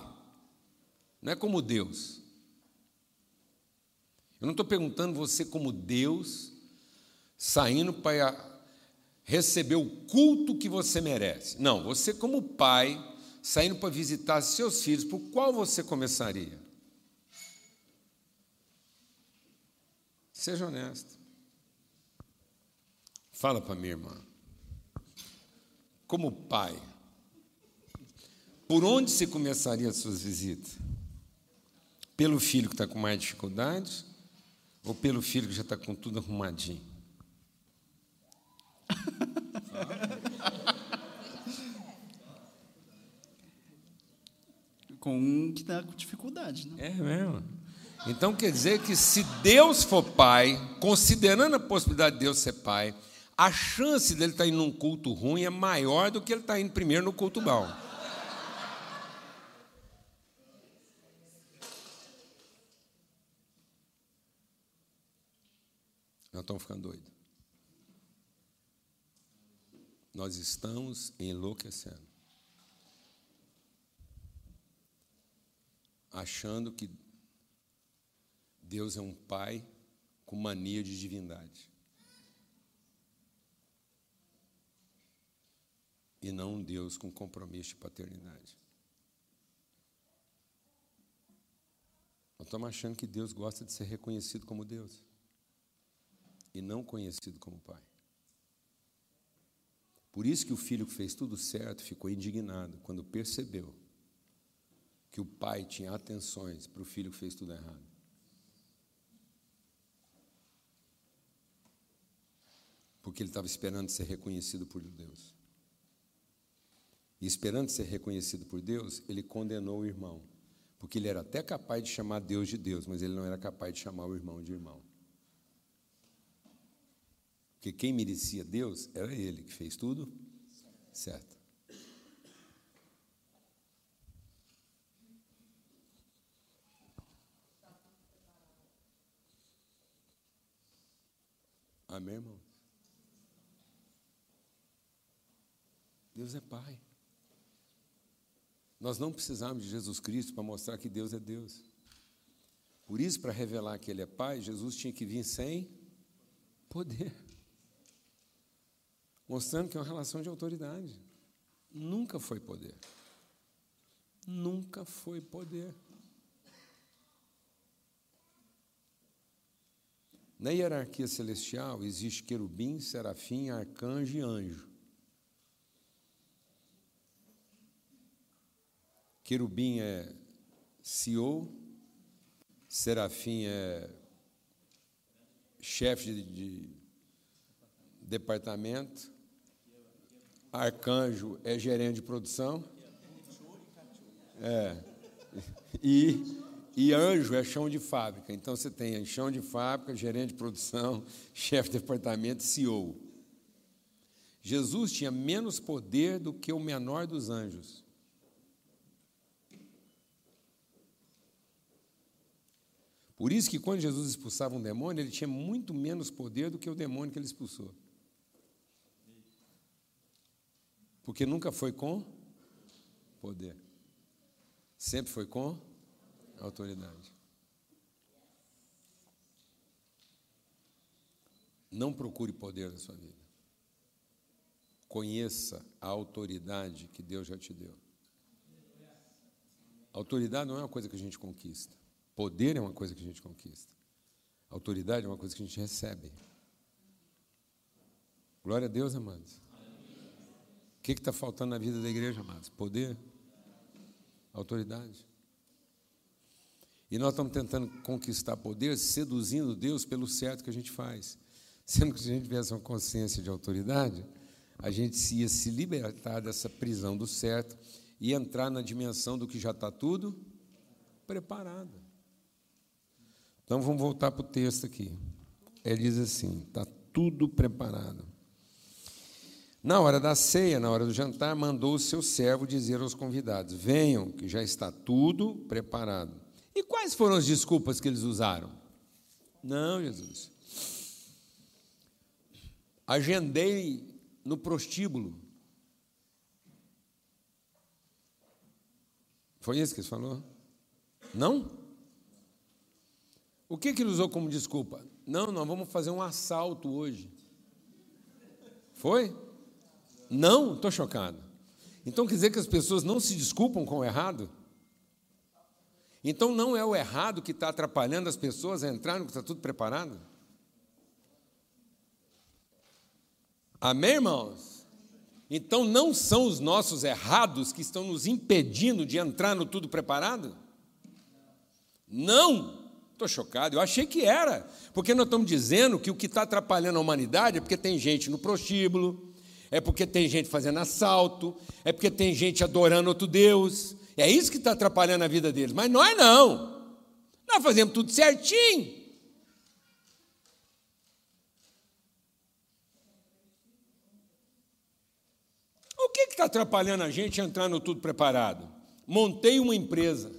não é como Deus. Eu não estou perguntando você como Deus, saindo para receber o culto que você merece. Não, você como pai, saindo para visitar seus filhos, por qual você começaria? Seja honesto. Fala para minha irmã. Como pai, por onde você começaria as suas visitas? Pelo filho que está com mais dificuldades ou pelo filho que já está com tudo arrumadinho? com um que está com dificuldade, né? É mesmo. Então quer dizer que se Deus for pai, considerando a possibilidade de Deus ser pai, a chance dele estar indo num culto ruim é maior do que ele estar indo primeiro no culto bom. Nós estamos ficando doidos. Nós estamos enlouquecendo. Achando que Deus é um pai com mania de divindade. E não um Deus com compromisso de paternidade. Nós estamos achando que Deus gosta de ser reconhecido como Deus e não conhecido como Pai. Por isso que o filho que fez tudo certo ficou indignado quando percebeu que o pai tinha atenções para o filho que fez tudo errado. porque ele estava esperando ser reconhecido por Deus. E esperando ser reconhecido por Deus, ele condenou o irmão, porque ele era até capaz de chamar Deus de Deus, mas ele não era capaz de chamar o irmão de irmão. Porque quem merecia Deus era ele, que fez tudo certo. Amém, irmão? Deus é Pai. Nós não precisamos de Jesus Cristo para mostrar que Deus é Deus. Por isso, para revelar que Ele é Pai, Jesus tinha que vir sem poder. Mostrando que é uma relação de autoridade. Nunca foi poder. Nunca foi poder. Na hierarquia celestial existe querubim, serafim, arcanjo e anjo. Querubim é CEO, Serafim é chefe de, de departamento, Arcanjo é gerente de produção. É. E, e anjo é chão de fábrica. Então você tem chão de fábrica, gerente de produção, chefe de departamento, CEO. Jesus tinha menos poder do que o menor dos anjos. Por isso que quando Jesus expulsava um demônio, ele tinha muito menos poder do que o demônio que ele expulsou. Porque nunca foi com poder. Sempre foi com autoridade. Não procure poder na sua vida. Conheça a autoridade que Deus já te deu. autoridade não é uma coisa que a gente conquista. Poder é uma coisa que a gente conquista. Autoridade é uma coisa que a gente recebe. Glória a Deus, amados. O que está faltando na vida da igreja, amados? Poder, autoridade. E nós estamos tentando conquistar poder, seduzindo Deus pelo certo que a gente faz. Sendo que se a gente tivesse uma consciência de autoridade, a gente ia se libertar dessa prisão do certo e entrar na dimensão do que já está tudo preparado. Então vamos voltar para o texto aqui. Ele diz assim: está tudo preparado. Na hora da ceia, na hora do jantar, mandou o seu servo dizer aos convidados: Venham, que já está tudo preparado. E quais foram as desculpas que eles usaram? Não, Jesus. Agendei no prostíbulo. Foi isso que ele falou? Não? O que, que ele usou como desculpa? Não, nós vamos fazer um assalto hoje. Foi? Não? Estou chocado. Então quer dizer que as pessoas não se desculpam com o errado? Então não é o errado que está atrapalhando as pessoas a entrar no que está tudo preparado? Amém, irmãos? Então não são os nossos errados que estão nos impedindo de entrar no tudo preparado? Não! Estou chocado, eu achei que era, porque nós estamos dizendo que o que está atrapalhando a humanidade é porque tem gente no prostíbulo, é porque tem gente fazendo assalto, é porque tem gente adorando outro Deus, é isso que está atrapalhando a vida deles, mas nós não, nós fazemos tudo certinho. O que está atrapalhando a gente a entrar no tudo preparado? Montei uma empresa,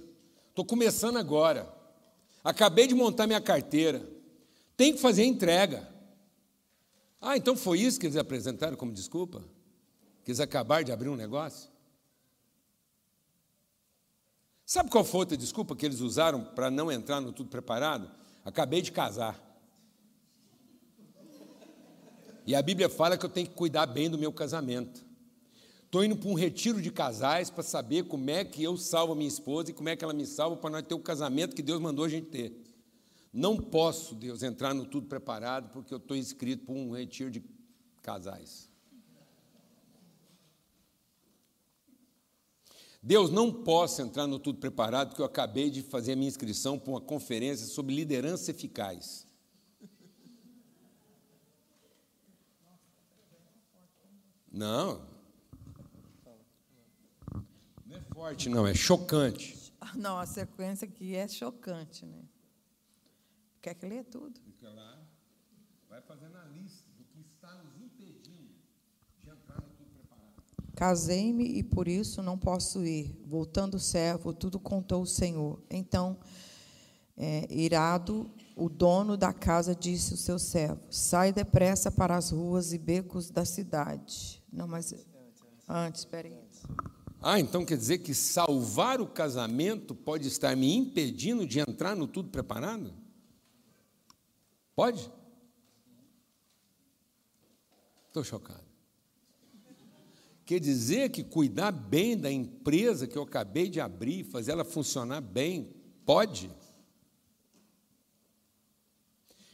estou começando agora. Acabei de montar minha carteira. Tem que fazer entrega. Ah, então foi isso que eles apresentaram como desculpa? Que eles acabaram de abrir um negócio? Sabe qual foi outra desculpa que eles usaram para não entrar no tudo preparado? Acabei de casar. E a Bíblia fala que eu tenho que cuidar bem do meu casamento. Estou indo para um retiro de casais para saber como é que eu salvo a minha esposa e como é que ela me salva para nós ter o casamento que Deus mandou a gente ter. Não posso, Deus, entrar no tudo preparado porque eu estou inscrito para um retiro de casais. Deus, não posso entrar no tudo preparado porque eu acabei de fazer a minha inscrição para uma conferência sobre liderança eficaz. Não, forte, não, é chocante. Não, a sequência aqui é chocante, né? Quer que lê tudo? Fica lá, vai fazendo a lista do que está nos impedindo de entrar no tudo preparado. Casei-me e por isso não posso ir. Voltando o servo, tudo contou o Senhor. Então, é, irado, o dono da casa disse ao seu servo: Sai depressa para as ruas e becos da cidade. Não, mas antes, espere aí. Ah, então quer dizer que salvar o casamento pode estar me impedindo de entrar no tudo preparado? Pode? Estou chocado. Quer dizer que cuidar bem da empresa que eu acabei de abrir, fazer ela funcionar bem, pode?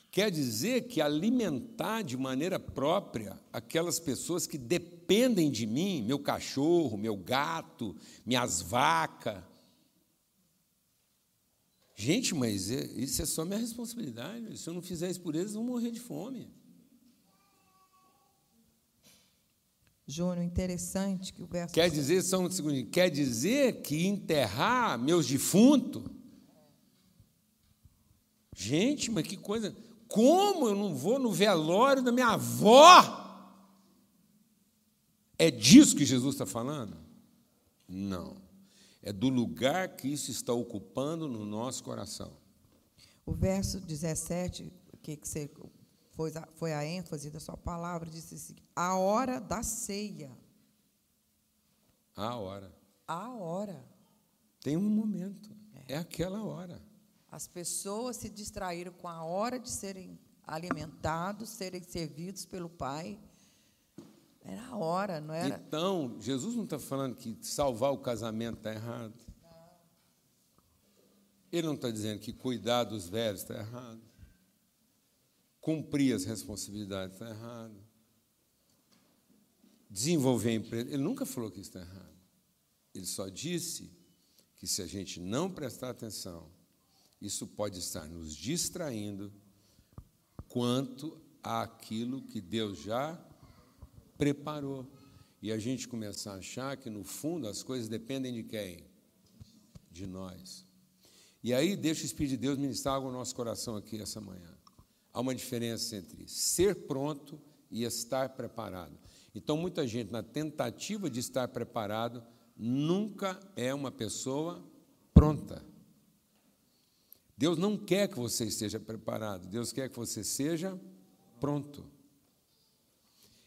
Quer dizer que alimentar de maneira própria aquelas pessoas que dependem de mim, meu cachorro, meu gato, minhas vacas. Gente, mas é, isso é só minha responsabilidade. Se eu não fizer isso por eles, vão morrer de fome. Júnior, interessante que o verso. Quer dizer, só um segundo, quer dizer que enterrar meus defuntos. Gente, mas que coisa. Como eu não vou no velório da minha avó? É disso que Jesus está falando? Não. É do lugar que isso está ocupando no nosso coração. O verso 17, que você foi, foi a ênfase da sua palavra, disse assim: a hora da ceia. A hora. A hora. Tem um momento. É, é aquela hora. As pessoas se distraíram com a hora de serem alimentados, serem servidos pelo Pai. Era a hora, não era? Então, Jesus não está falando que salvar o casamento está errado. Ele não está dizendo que cuidar dos velhos está errado. Cumprir as responsabilidades está errado. Desenvolver empresa. Ele nunca falou que isso está errado. Ele só disse que se a gente não prestar atenção, isso pode estar nos distraindo quanto àquilo que Deus já preparou. E a gente começar a achar que, no fundo, as coisas dependem de quem? De nós. E aí, deixa o Espírito de Deus ministrar algo no nosso coração aqui essa manhã. Há uma diferença entre ser pronto e estar preparado. Então, muita gente, na tentativa de estar preparado, nunca é uma pessoa pronta. Deus não quer que você esteja preparado, Deus quer que você seja pronto.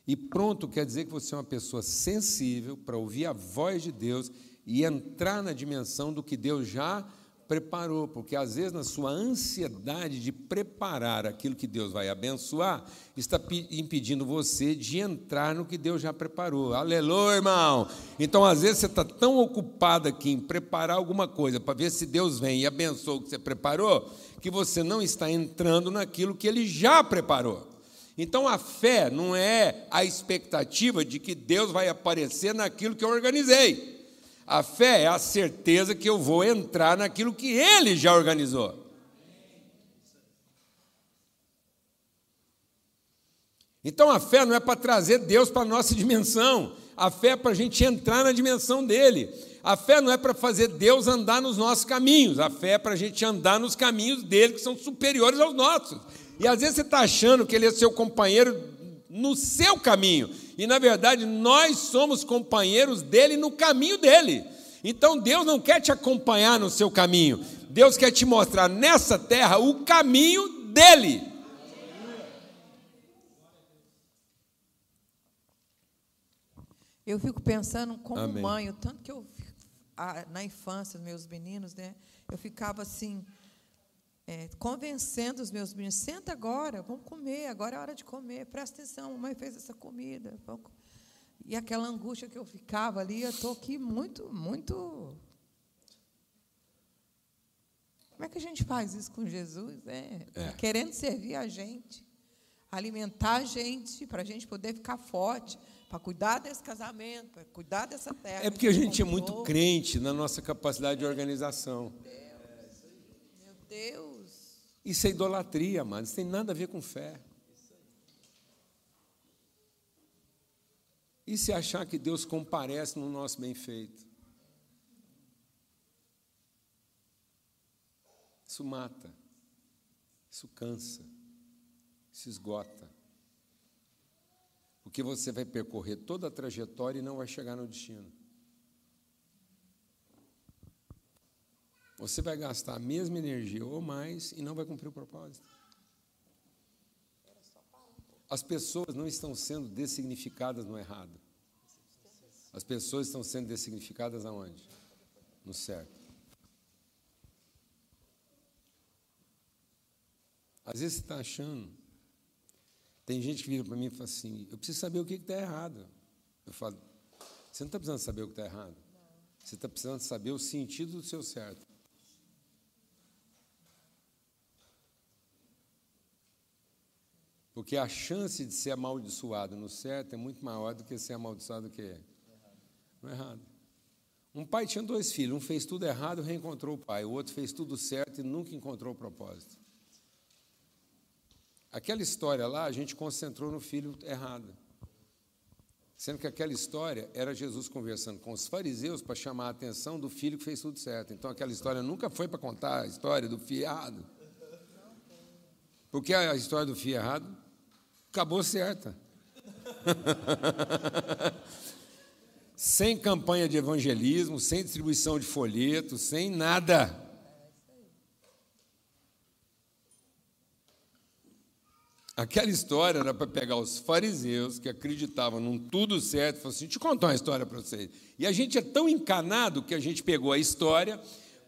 E pronto quer dizer que você é uma pessoa sensível para ouvir a voz de Deus e entrar na dimensão do que Deus já preparou, porque às vezes na sua ansiedade de preparar aquilo que Deus vai abençoar, está impedindo você de entrar no que Deus já preparou. Aleluia, irmão! Então às vezes você está tão ocupado aqui em preparar alguma coisa para ver se Deus vem e abençoa o que você preparou, que você não está entrando naquilo que Ele já preparou. Então a fé não é a expectativa de que Deus vai aparecer naquilo que eu organizei. A fé é a certeza que eu vou entrar naquilo que ele já organizou. Então a fé não é para trazer Deus para a nossa dimensão, a fé é para a gente entrar na dimensão dele. A fé não é para fazer Deus andar nos nossos caminhos, a fé é para a gente andar nos caminhos dele, que são superiores aos nossos. E às vezes você está achando que ele é seu companheiro no seu caminho. E na verdade, nós somos companheiros dele no caminho dele. Então Deus não quer te acompanhar no seu caminho. Deus quer te mostrar nessa terra o caminho dele. Eu fico pensando como Amém. mãe, o tanto que eu na infância, meus meninos, né? Eu ficava assim, é, convencendo os meus meninos, senta agora, vamos comer, agora é hora de comer, presta atenção, mamãe fez essa comida. E aquela angústia que eu ficava ali, eu estou aqui muito, muito. Como é que a gente faz isso com Jesus? É, é. Querendo servir a gente, alimentar a gente, para a gente poder ficar forte, para cuidar desse casamento, para cuidar dessa terra. É porque a gente, é muito crente na nossa capacidade de organização. Meu Deus. Meu Deus. Isso é idolatria, mano. Isso tem nada a ver com fé. E se achar que Deus comparece no nosso bem feito? Isso mata, isso cansa, isso esgota. Porque você vai percorrer toda a trajetória e não vai chegar no destino. Você vai gastar a mesma energia ou mais e não vai cumprir o propósito. As pessoas não estão sendo dessignificadas no errado. As pessoas estão sendo dessignificadas aonde? No certo. Às vezes você está achando. Tem gente que vira para mim e fala assim: Eu preciso saber o que está errado. Eu falo: Você não está precisando saber o que está errado. Você está precisando saber o sentido do seu certo. Porque a chance de ser amaldiçoado no certo é muito maior do que ser amaldiçoado que é. No errado. Um pai tinha dois filhos, um fez tudo errado e reencontrou o pai, o outro fez tudo certo e nunca encontrou o propósito. Aquela história lá, a gente concentrou no filho errado. Sendo que aquela história era Jesus conversando com os fariseus para chamar a atenção do filho que fez tudo certo. Então aquela história nunca foi para contar a história do filho errado. Porque a história do filho errado acabou certa. sem campanha de evangelismo, sem distribuição de folhetos, sem nada. Aquela história era para pegar os fariseus que acreditavam num tudo certo e assim: deixa eu contar uma história para vocês. E a gente é tão encanado que a gente pegou a história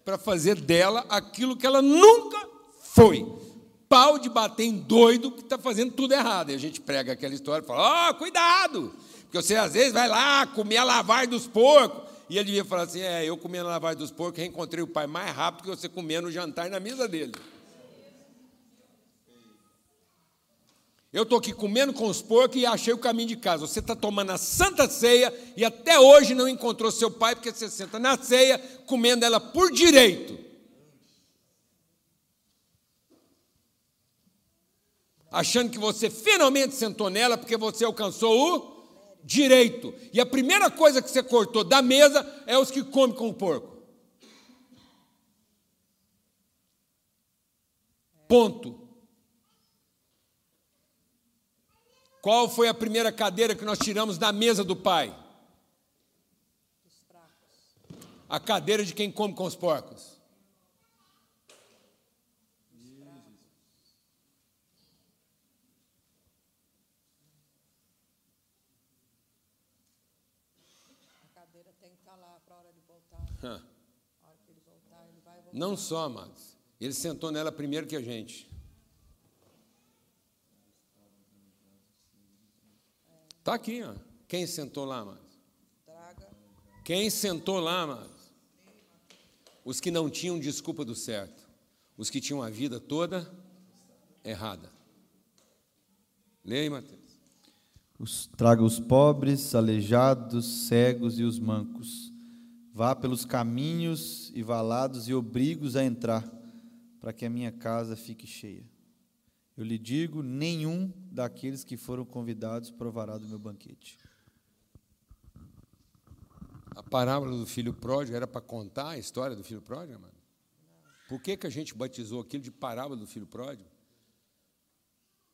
para fazer dela aquilo que ela nunca foi pau de bater em doido que está fazendo tudo errado. E a gente prega aquela história e fala: ó, oh, cuidado! Porque você às vezes vai lá comer a lavagem dos porcos. E ele devia falar assim: é, eu comendo a lavagem dos porcos, reencontrei o pai mais rápido que você comendo o jantar na mesa dele. Eu estou aqui comendo com os porcos e achei o caminho de casa. Você está tomando a santa ceia e até hoje não encontrou seu pai, porque você senta na ceia comendo ela por direito. Achando que você finalmente sentou nela porque você alcançou o direito. E a primeira coisa que você cortou da mesa é os que comem com o porco. Ponto. Qual foi a primeira cadeira que nós tiramos da mesa do pai? A cadeira de quem come com os porcos. Não só, amados. Ele sentou nela primeiro que a gente. Está aqui, ó. Quem sentou lá, amados? Quem sentou lá, amados? Os que não tinham desculpa do certo. Os que tinham a vida toda errada. Leia aí, Mateus. Os, traga os pobres, aleijados, cegos e os mancos Vá pelos caminhos e valados e obrigo-os a entrar, para que a minha casa fique cheia. Eu lhe digo: nenhum daqueles que foram convidados provará do meu banquete. A parábola do filho pródigo era para contar a história do filho pródigo, mano? Por que, que a gente batizou aquilo de parábola do filho pródigo?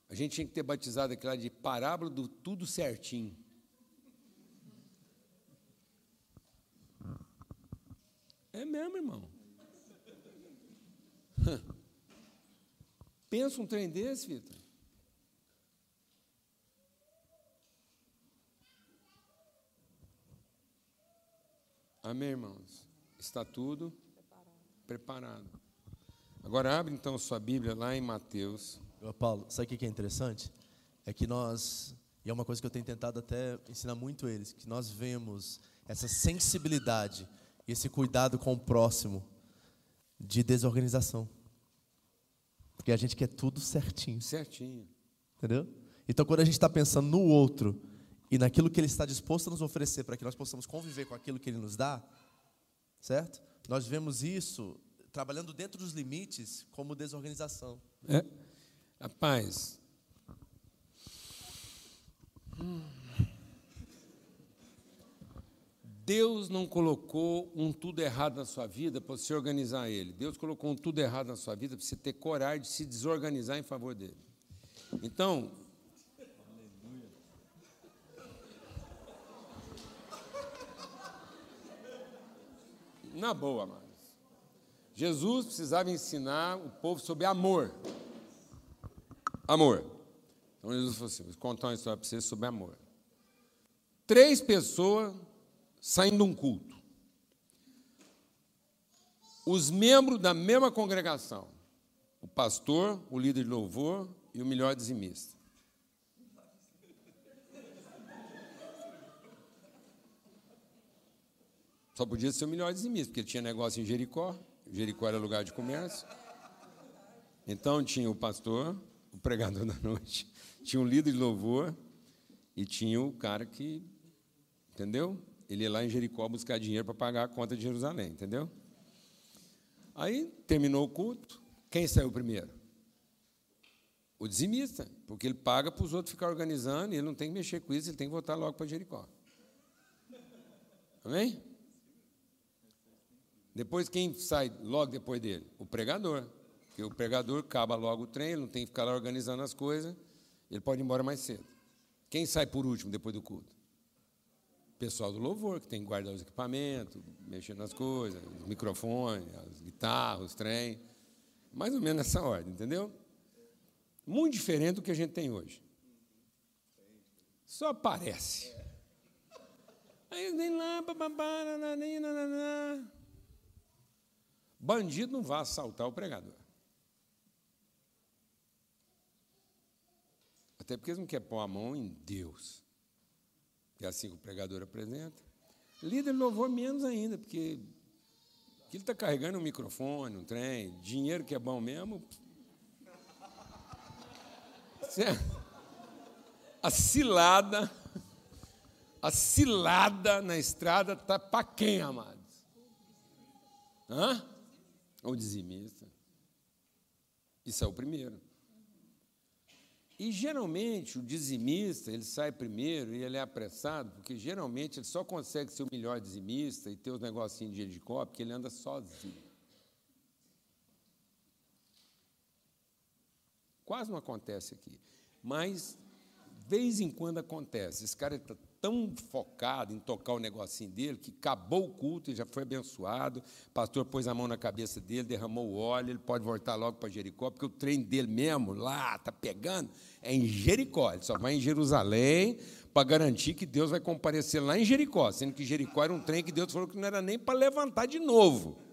A gente tinha que ter batizado aquilo de parábola do tudo certinho. É mesmo, irmão. Pensa um trem desse, Vitor. Amém, irmãos? Está tudo preparado. preparado. Agora abre então sua Bíblia lá em Mateus. Paulo, sabe o que é interessante? É que nós, e é uma coisa que eu tenho tentado até ensinar muito eles, que nós vemos essa sensibilidade e esse cuidado com o próximo de desorganização. Porque a gente quer tudo certinho. Certinho. Entendeu? Então, quando a gente está pensando no outro e naquilo que ele está disposto a nos oferecer para que nós possamos conviver com aquilo que ele nos dá, certo? Nós vemos isso trabalhando dentro dos limites como desorganização. É. Rapaz. Hum. Deus não colocou um tudo errado na sua vida para você organizar ele. Deus colocou um tudo errado na sua vida para você ter coragem de se desorganizar em favor dele. Então, na boa, amados. Jesus precisava ensinar o povo sobre amor. Amor. Então Jesus falou assim: vou contar uma história para vocês sobre amor. Três pessoas saindo de um culto. Os membros da mesma congregação, o pastor, o líder de louvor e o melhor dizimista. Só podia ser o melhor dizimista, porque ele tinha negócio em Jericó, Jericó era lugar de comércio. Então tinha o pastor, o pregador da noite, tinha o líder de louvor e tinha o cara que, entendeu? Ele ia lá em Jericó buscar dinheiro para pagar a conta de Jerusalém, entendeu? Aí terminou o culto, quem saiu primeiro? O dizimista, porque ele paga para os outros ficar organizando e ele não tem que mexer com isso, ele tem que voltar logo para Jericó. Amém? Depois quem sai logo depois dele? O pregador. Porque o pregador acaba logo o trem, ele não tem que ficar lá organizando as coisas, ele pode ir embora mais cedo. Quem sai por último depois do culto? Pessoal do louvor, que tem que guardar os equipamentos, mexer nas coisas, os microfones, as guitarras, os trem. Mais ou menos nessa ordem, entendeu? Muito diferente do que a gente tem hoje. Só parece. Aí nem lá, bababá, nem nananá. Bandido não vai assaltar o pregador. Até porque eles não querem pôr a mão em Deus que é assim que o pregador apresenta. Líder louvor menos ainda, porque ele está carregando um microfone, um trem, dinheiro que é bom mesmo. A cilada, a cilada na estrada está para quem, amados? Hã? O dizimista. Isso é o primeiro. E geralmente o dizimista, ele sai primeiro e ele é apressado, porque geralmente ele só consegue ser o melhor dizimista e ter os negocinhos de Jericó, porque ele anda sozinho. Quase não acontece aqui. Mas, de vez em quando acontece. Esse cara está tão focado em tocar o negocinho dele que acabou o culto e já foi abençoado. O pastor pôs a mão na cabeça dele, derramou o óleo, ele pode voltar logo para Jericó, porque o treino dele mesmo, lá, está pegando, é em Jericó. Ele só vai em Jerusalém para garantir que Deus vai comparecer lá em Jericó, sendo que Jericó era um trem que Deus falou que não era nem para levantar de novo.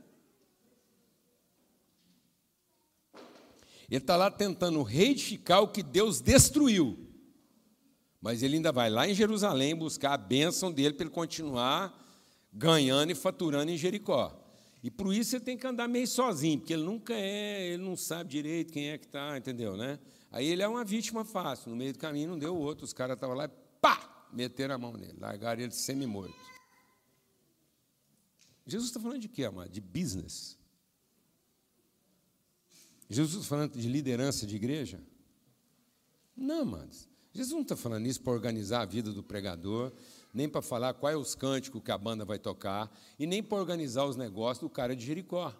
Ele está lá tentando reedificar o que Deus destruiu. Mas ele ainda vai lá em Jerusalém buscar a bênção dele para ele continuar ganhando e faturando em Jericó. E por isso ele tem que andar meio sozinho, porque ele nunca é, ele não sabe direito quem é que está, entendeu? Né? Aí ele é uma vítima fácil. No meio do caminho não deu outro, os caras estavam lá e pá! Meteram a mão nele, largaram ele semi-morto. Jesus está falando de quê, amado? De business. Jesus está falando de liderança de igreja? Não, amados. Jesus não está falando isso para organizar a vida do pregador, nem para falar quais os cânticos que a banda vai tocar, e nem para organizar os negócios do cara de Jericó.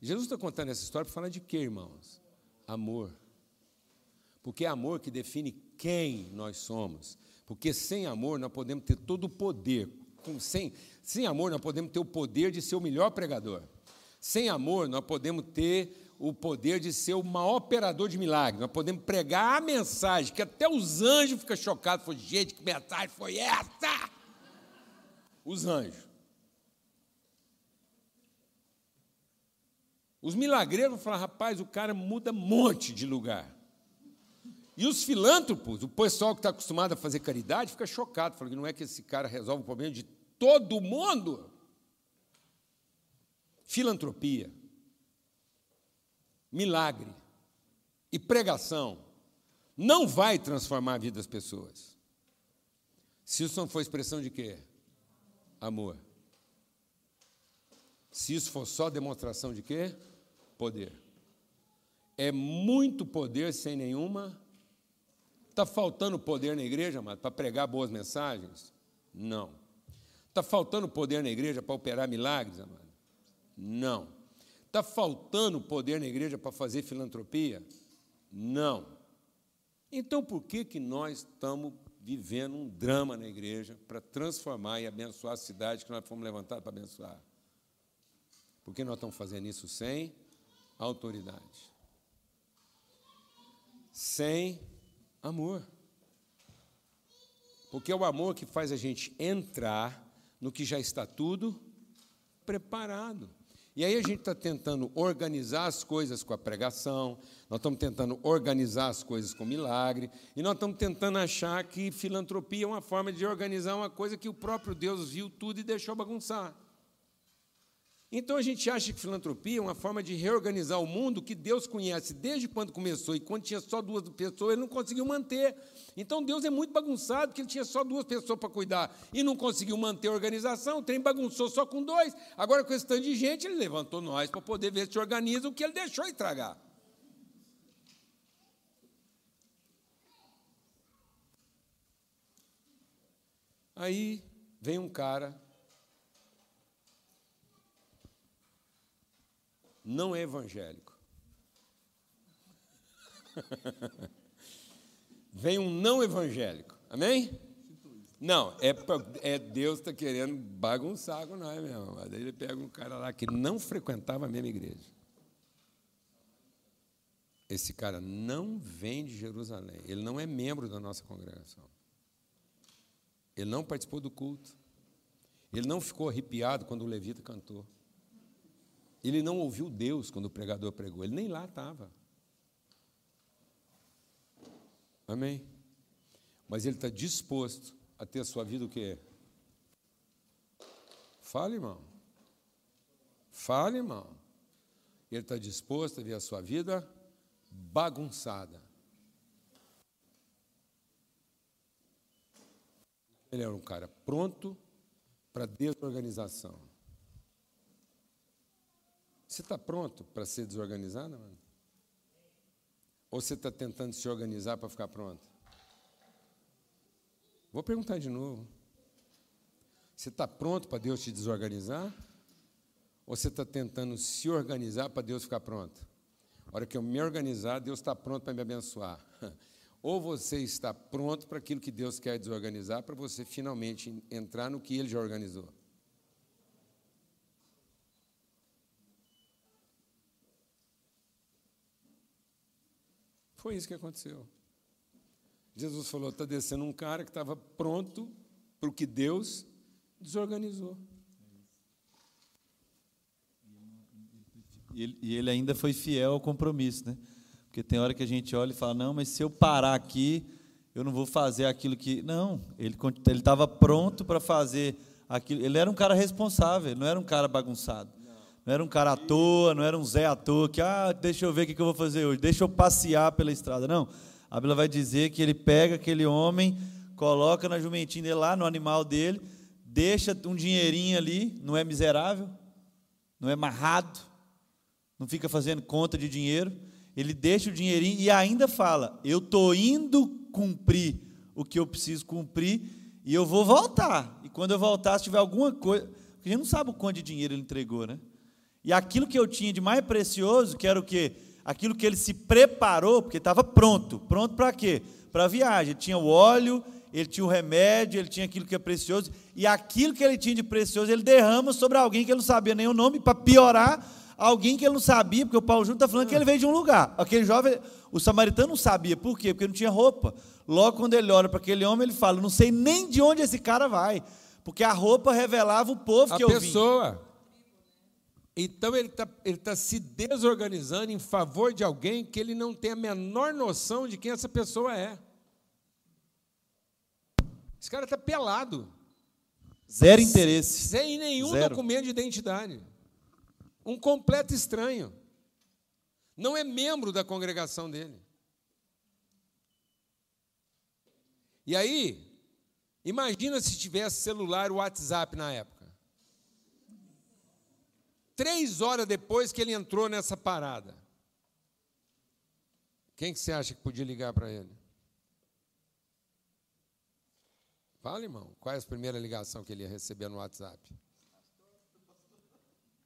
Jesus está contando essa história para falar de quê, irmãos? Amor. Porque é amor que define quem nós somos. Porque sem amor nós podemos ter todo o poder. Sem, sem amor nós podemos ter o poder de ser o melhor pregador. Sem amor nós podemos ter o poder de ser o maior operador de milagres. Nós podemos pregar a mensagem, que até os anjos ficam chocados. Foi, gente, que mensagem foi essa? Os anjos. Os milagreiros vão falar, rapaz, o cara muda um monte de lugar. E os filântropos, o pessoal que está acostumado a fazer caridade, fica chocado, falando que não é que esse cara resolve o problema de todo mundo. Filantropia milagre e pregação não vai transformar a vida das pessoas. Se isso não for expressão de quê? Amor. Se isso for só demonstração de quê? Poder. É muito poder sem nenhuma. Está faltando poder na igreja, amado, para pregar boas mensagens? Não. Está faltando poder na igreja para operar milagres, amado? Não. Está faltando poder na igreja para fazer filantropia? Não. Então, por que, que nós estamos vivendo um drama na igreja para transformar e abençoar a cidade que nós fomos levantados para abençoar? Por que nós estamos fazendo isso sem autoridade? Sem amor. Porque é o amor que faz a gente entrar no que já está tudo preparado. E aí a gente está tentando organizar as coisas com a pregação, nós estamos tentando organizar as coisas com milagre, e nós estamos tentando achar que filantropia é uma forma de organizar uma coisa que o próprio Deus viu tudo e deixou bagunçar. Então a gente acha que filantropia é uma forma de reorganizar o mundo que Deus conhece desde quando começou e quando tinha só duas pessoas ele não conseguiu manter. Então Deus é muito bagunçado porque ele tinha só duas pessoas para cuidar e não conseguiu manter a organização. O trem bagunçou só com dois. Agora com esse tanto de gente ele levantou nós para poder ver se organiza o que ele deixou estragar. Aí vem um cara não é evangélico. Vem um não evangélico, amém? Não, é, é Deus está querendo bagunçar com nós mesmo. Aí ele pega um cara lá que não frequentava a mesma igreja. Esse cara não vem de Jerusalém, ele não é membro da nossa congregação. Ele não participou do culto. Ele não ficou arrepiado quando o levita cantou. Ele não ouviu Deus quando o pregador pregou, ele nem lá estava. Amém? Mas ele está disposto a ter a sua vida o quê? Fale, irmão. Fale, irmão. Ele está disposto a ver a sua vida bagunçada. Ele era um cara pronto para desorganização. Você está pronto para ser desorganizado, mano? Ou você está tentando se organizar para ficar pronto? Vou perguntar de novo. Você está pronto para Deus te desorganizar? Ou você está tentando se organizar para Deus ficar pronto? A hora que eu me organizar, Deus está pronto para me abençoar. Ou você está pronto para aquilo que Deus quer desorganizar, para você finalmente entrar no que Ele já organizou. Foi isso que aconteceu. Jesus falou: está descendo um cara que estava pronto para o que Deus desorganizou. E ele, ainda foi fiel ao compromisso, né? Porque tem hora que a gente olha e fala: não, mas se eu parar aqui, eu não vou fazer aquilo que. Não, ele estava pronto para fazer aquilo. Ele era um cara responsável, ele não era um cara bagunçado. Não era um cara à toa, não era um Zé à toa, que, ah, deixa eu ver o que eu vou fazer hoje, deixa eu passear pela estrada. Não. A Bíblia vai dizer que ele pega aquele homem, coloca na jumentinha dele lá, no animal dele, deixa um dinheirinho ali, não é miserável, não é marrado, não fica fazendo conta de dinheiro. Ele deixa o dinheirinho e ainda fala: Eu estou indo cumprir o que eu preciso cumprir e eu vou voltar. E quando eu voltar, se tiver alguma coisa. Porque a gente não sabe o quanto de dinheiro ele entregou, né? E aquilo que eu tinha de mais precioso, que era o quê? Aquilo que ele se preparou, porque estava pronto. Pronto para quê? Para a viagem. Ele tinha o óleo, ele tinha o remédio, ele tinha aquilo que é precioso. E aquilo que ele tinha de precioso, ele derrama sobre alguém que ele não sabia nem o nome, para piorar, alguém que ele não sabia, porque o Paulo Júnior está falando que ele veio de um lugar. Aquele jovem, o samaritano não sabia. Por quê? Porque não tinha roupa. Logo, quando ele olha para aquele homem, ele fala: Não sei nem de onde esse cara vai. Porque a roupa revelava o povo a que eu vim. A pessoa. Então ele está ele tá se desorganizando em favor de alguém que ele não tem a menor noção de quem essa pessoa é. Esse cara está pelado. Zero interesse. Sem nenhum Zero. documento de identidade. Um completo estranho. Não é membro da congregação dele. E aí, imagina se tivesse celular WhatsApp na época. Três horas depois que ele entrou nessa parada. Quem que você acha que podia ligar para ele? Fala, irmão. Qual é a primeira ligação que ele ia receber no WhatsApp?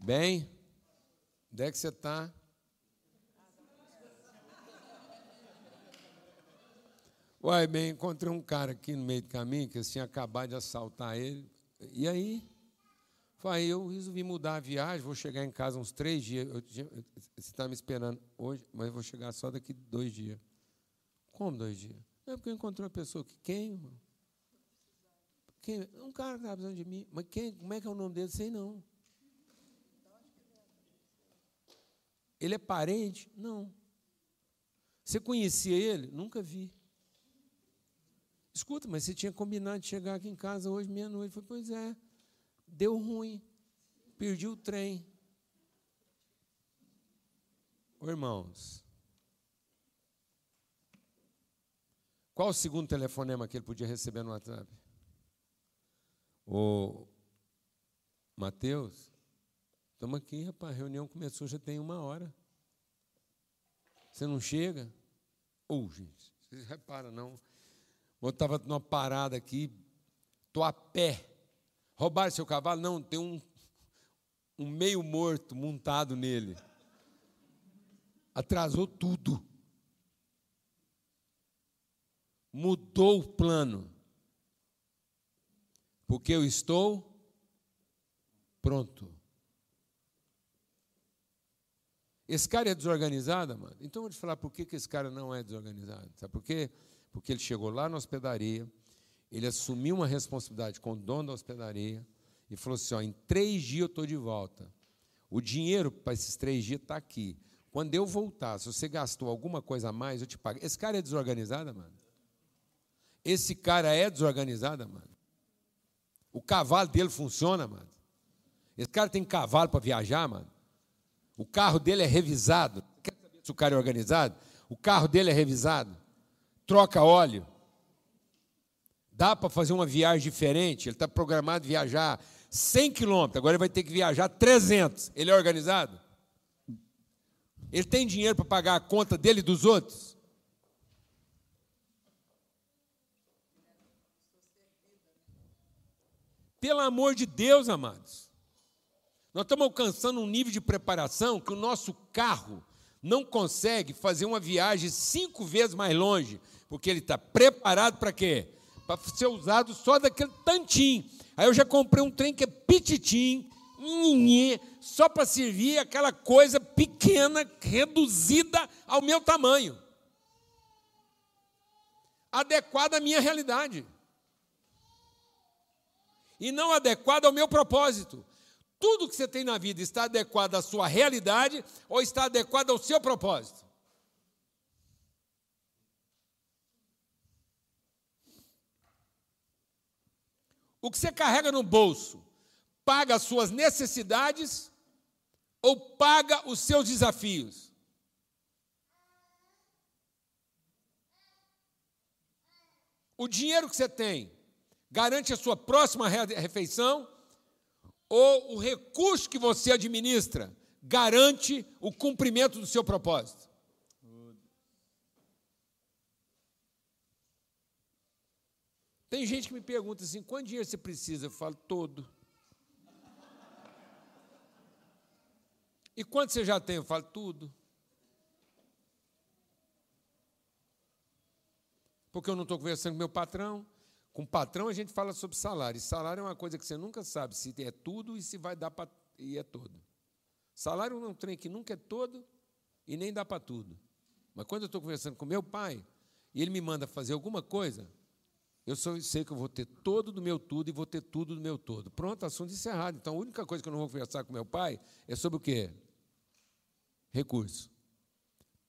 Bem, onde é que você está? Uai, bem, encontrei um cara aqui no meio do caminho que eles tinham acabado de assaltar ele. E aí? Falei, eu resolvi mudar a viagem, vou chegar em casa uns três dias. Eu, você está me esperando hoje, mas eu vou chegar só daqui dois dias. Como dois dias? É porque eu encontrei uma pessoa que quem, irmão? Quem? Um cara que estava precisando de mim. Mas quem? Como é que é o nome dele? Sei não. Ele é parente? Não. Você conhecia ele? Nunca vi. Escuta, mas você tinha combinado de chegar aqui em casa hoje, meia-noite. Falei, pois é deu ruim, perdi o trem. Ô, irmãos, qual o segundo telefonema que ele podia receber no WhatsApp? O Mateus, estamos aqui, rapaz, a reunião começou já tem uma hora. Você não chega? Ou, oh, gente, vocês reparam, não. Eu estava numa parada aqui, estou a pé. Roubaram seu cavalo? Não, tem um, um meio morto montado nele. Atrasou tudo. Mudou o plano. Porque eu estou pronto. Esse cara é desorganizado, mano? Então eu vou te falar por que, que esse cara não é desorganizado. Sabe por quê? Porque ele chegou lá na hospedaria, ele assumiu uma responsabilidade com o dono da hospedaria e falou assim: ó, em três dias eu estou de volta. O dinheiro para esses três dias está aqui. Quando eu voltar, se você gastou alguma coisa a mais, eu te pago. Esse cara é desorganizado, mano? Esse cara é desorganizado, mano? O cavalo dele funciona, mano? Esse cara tem cavalo para viajar, mano? O carro dele é revisado. Quer saber se o cara é organizado? O carro dele é revisado. Troca óleo. Dá para fazer uma viagem diferente? Ele está programado viajar 100 quilômetros, agora ele vai ter que viajar 300. Ele é organizado? Ele tem dinheiro para pagar a conta dele e dos outros? Pelo amor de Deus, amados. Nós estamos alcançando um nível de preparação que o nosso carro não consegue fazer uma viagem cinco vezes mais longe, porque ele está preparado para quê? Para ser usado só daquele tantinho. Aí eu já comprei um trem que é pititim, só para servir aquela coisa pequena, reduzida ao meu tamanho, adequada à minha realidade, e não adequada ao meu propósito. Tudo que você tem na vida está adequado à sua realidade ou está adequado ao seu propósito? O que você carrega no bolso paga as suas necessidades ou paga os seus desafios? O dinheiro que você tem garante a sua próxima refeição ou o recurso que você administra garante o cumprimento do seu propósito? Tem gente que me pergunta assim: quanto dinheiro você precisa? Eu falo, todo. E quanto você já tem? Eu falo, tudo. Porque eu não estou conversando com meu patrão, com o patrão a gente fala sobre salário. E salário é uma coisa que você nunca sabe se é tudo e se vai dar para e é todo. Salário é um trem que nunca é todo e nem dá para tudo. Mas quando eu estou conversando com meu pai e ele me manda fazer alguma coisa, eu só sei que eu vou ter todo do meu tudo e vou ter tudo do meu todo. Pronto, assunto encerrado. Então a única coisa que eu não vou conversar com meu pai é sobre o quê? Recurso.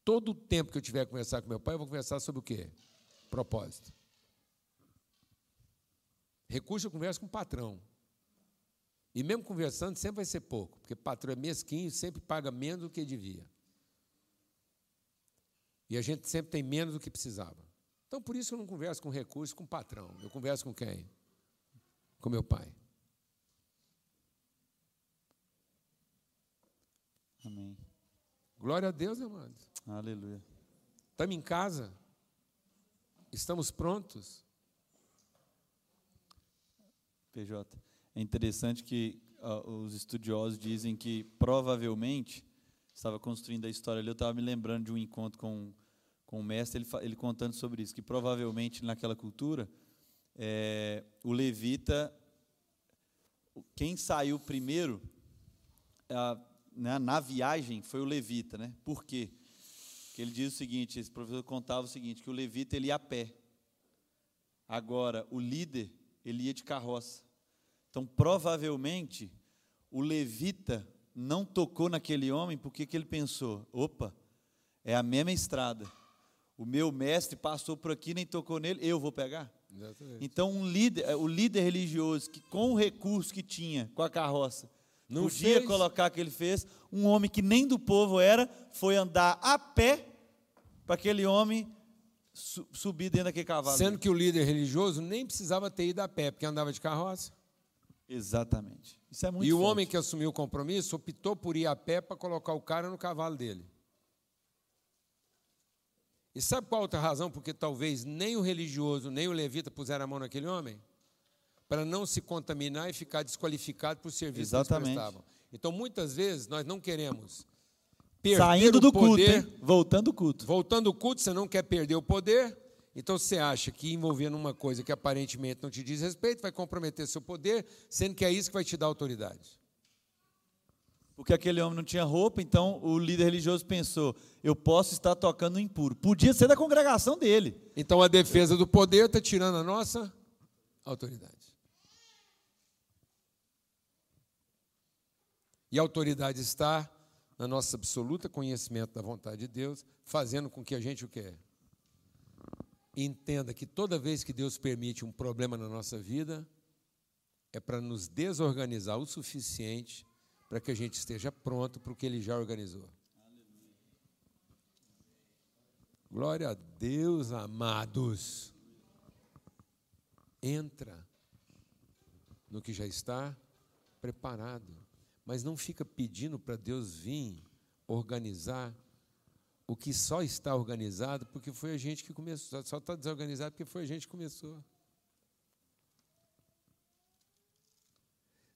Todo o tempo que eu tiver conversar com meu pai, eu vou conversar sobre o quê? Propósito. Recurso eu converso com o patrão. E mesmo conversando, sempre vai ser pouco, porque patrão é mesquinho, sempre paga menos do que devia. E a gente sempre tem menos do que precisava. Então, por isso eu não converso com recurso, com o patrão. Eu converso com quem? Com meu pai. Amém. Glória a Deus, amados. Aleluia. Estamos em casa? Estamos prontos? PJ. É interessante que uh, os estudiosos dizem que provavelmente estava construindo a história ali. Eu estava me lembrando de um encontro com, com o mestre, ele, ele contando sobre isso, que provavelmente naquela cultura é, o levita, quem saiu primeiro né, na viagem foi o levita, né? Por quê? Porque ele diz o seguinte, esse professor contava o seguinte, que o levita ele ia a pé. Agora, o líder ele ia de carroça. Então, provavelmente, o levita não tocou naquele homem porque que ele pensou: opa, é a mesma estrada. O meu mestre passou por aqui, nem tocou nele, eu vou pegar. Exatamente. Então, um líder, o líder religioso, que com o recurso que tinha, com a carroça, não podia fez. colocar que ele fez, um homem que nem do povo era, foi andar a pé para aquele homem su subir dentro daquele cavalo. Sendo que o líder religioso nem precisava ter ido a pé, porque andava de carroça. Exatamente. Isso é muito E forte. o homem que assumiu o compromisso optou por ir a pé para colocar o cara no cavalo dele. E sabe qual outra razão? Porque talvez nem o religioso, nem o levita puseram a mão naquele homem? Para não se contaminar e ficar desqualificado por serviço Exatamente. que eles prestavam. Então, muitas vezes, nós não queremos perder Saindo o do poder. culto, hein? voltando do culto. Voltando do culto, você não quer perder o poder, então você acha que envolver numa coisa que aparentemente não te diz respeito vai comprometer seu poder, sendo que é isso que vai te dar autoridade. Porque aquele homem não tinha roupa, então o líder religioso pensou: eu posso estar tocando impuro. Podia ser da congregação dele. Então a defesa do poder está tirando a nossa autoridade. E a autoridade está na nossa absoluta conhecimento da vontade de Deus, fazendo com que a gente o quê? entenda que toda vez que Deus permite um problema na nossa vida, é para nos desorganizar o suficiente para que a gente esteja pronto para o que Ele já organizou. Glória a Deus, amados. Entra no que já está preparado, mas não fica pedindo para Deus vir organizar o que só está organizado porque foi a gente que começou, só está desorganizado porque foi a gente que começou.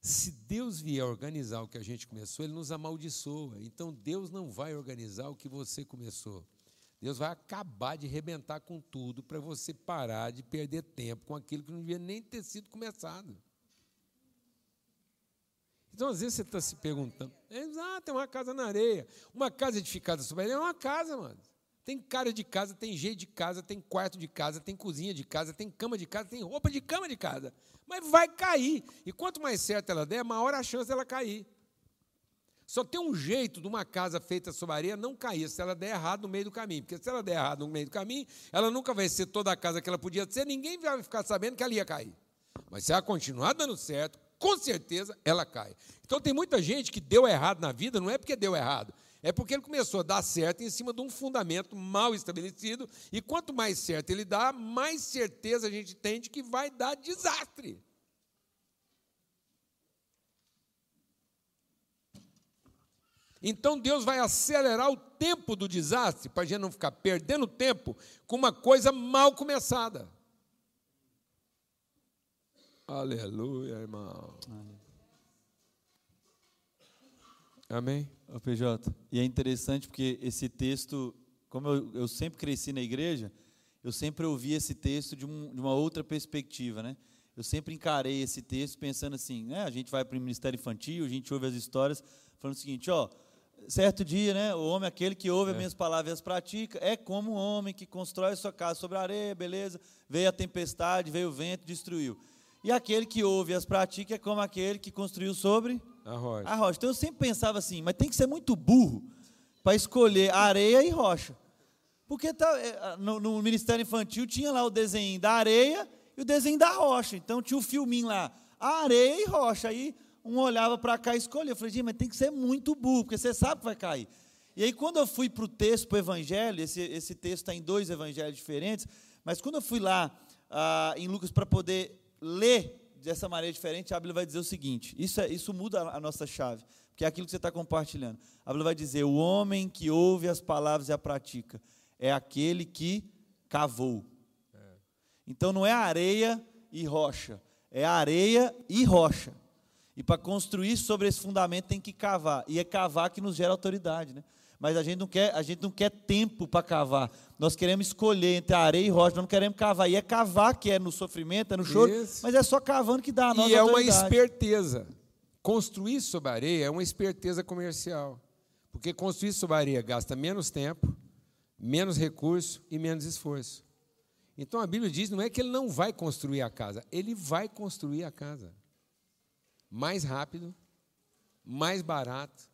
Se Deus vier organizar o que a gente começou, Ele nos amaldiçoa. Então Deus não vai organizar o que você começou. Deus vai acabar de rebentar com tudo para você parar de perder tempo com aquilo que não devia nem ter sido começado. Então, às vezes, você está se perguntando: ah, tem uma casa na areia. Uma casa edificada sobre a areia é uma casa, mano. Tem cara de casa, tem jeito de casa, tem quarto de casa, tem cozinha de casa, tem cama de casa, tem roupa de cama de casa. Mas vai cair. E quanto mais certa ela der, maior a chance dela cair. Só tem um jeito de uma casa feita sobre areia não cair, se ela der errado no meio do caminho. Porque se ela der errado no meio do caminho, ela nunca vai ser toda a casa que ela podia ser, ninguém vai ficar sabendo que ela ia cair. Mas se ela continuar dando certo, com certeza ela cai. Então tem muita gente que deu errado na vida, não é porque deu errado, é porque ele começou a dar certo em cima de um fundamento mal estabelecido, e quanto mais certo ele dá, mais certeza a gente tem de que vai dar desastre. Então Deus vai acelerar o tempo do desastre para a gente não ficar perdendo tempo com uma coisa mal começada. Aleluia, irmão. Amém? Ô PJ, e é interessante porque esse texto, como eu, eu sempre cresci na igreja, eu sempre ouvi esse texto de, um, de, uma outra perspectiva, né? Eu sempre encarei esse texto pensando assim, né? A gente vai para o ministério infantil, a gente ouve as histórias falando o seguinte, ó, certo dia, né? O homem aquele que ouve é. as minhas palavras e as pratica é como um homem que constrói sua casa sobre a areia, beleza? Veio a tempestade, veio o vento, destruiu. E aquele que ouve as pratica é como aquele que construiu sobre a rocha. A rocha. Então eu sempre pensava assim, mas tem que ser muito burro para escolher areia e rocha. Porque tá, é, no, no, Ministério Infantil tinha lá o desenho da areia e o desenho da rocha. Então tinha o filminho lá, areia e rocha. Aí um olhava para cá e escolhia. Eu falei, mas tem que ser muito burro, porque você sabe que vai cair. E aí, quando eu fui para o texto, para o evangelho, esse, esse texto está em dois evangelhos diferentes, mas quando eu fui lá ah, em Lucas para poder ler dessa maneira diferente, a Bíblia vai dizer o seguinte: isso, é, isso muda a nossa chave, porque é aquilo que você está compartilhando. A Bíblia vai dizer: o homem que ouve as palavras e a pratica é aquele que cavou. É. Então não é areia e rocha, é areia e rocha. E para construir sobre esse fundamento tem que cavar. E é cavar que nos gera autoridade. Né? Mas a gente não quer, a gente não quer tempo para cavar. Nós queremos escolher entre areia e rocha, nós não queremos cavar. E é cavar que é no sofrimento, é no choro, Isso. mas é só cavando que dá a nossa E é uma esperteza. Construir sobre areia é uma esperteza comercial. Porque construir sobre areia gasta menos tempo, menos recurso e menos esforço. Então a Bíblia diz não é que ele não vai construir a casa, ele vai construir a casa mais rápido, mais barato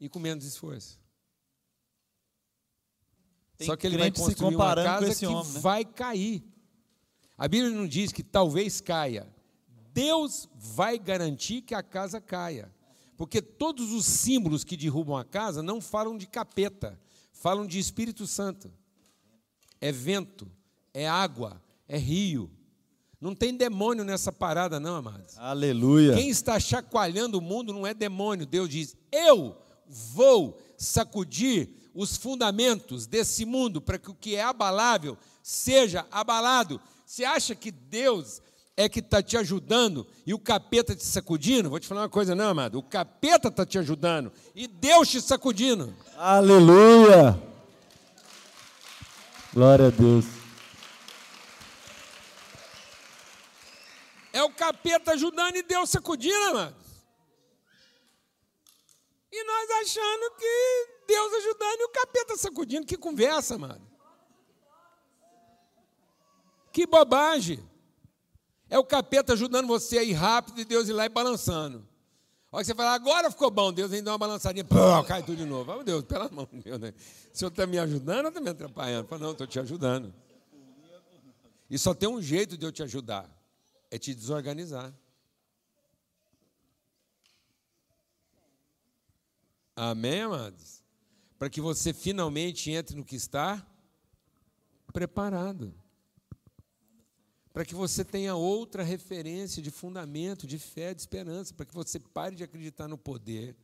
e com menos esforço. Tem Só que ele vai construir uma casa que homem, né? vai cair. A Bíblia não diz que talvez caia. Deus vai garantir que a casa caia. Porque todos os símbolos que derrubam a casa não falam de capeta, falam de Espírito Santo. É vento, é água, é rio, não tem demônio nessa parada, não, amados. Aleluia. Quem está chacoalhando o mundo não é demônio. Deus diz: Eu vou sacudir os fundamentos desse mundo para que o que é abalável seja abalado. Você acha que Deus é que está te ajudando e o capeta te sacudindo? Vou te falar uma coisa, não, amado. O capeta está te ajudando e Deus te sacudindo. Aleluia. Glória a Deus. É o capeta ajudando e Deus sacudindo, amados. E nós achando que Deus ajudando e o capeta sacudindo. Que conversa, mano. Que bobagem. É o capeta ajudando você a ir rápido e Deus ir lá e balançando. Olha que você fala, agora ficou bom, Deus vem dar uma balançadinha, pô, cai tudo de novo. Oh, Deus, pela mão, Deus, né? O senhor está me ajudando ou está me atrapalhando? Fala, não, estou te ajudando. E só tem um jeito de eu te ajudar é te desorganizar. Amém, amados? Para que você finalmente entre no que está preparado. Para que você tenha outra referência de fundamento, de fé, de esperança, para que você pare de acreditar no poder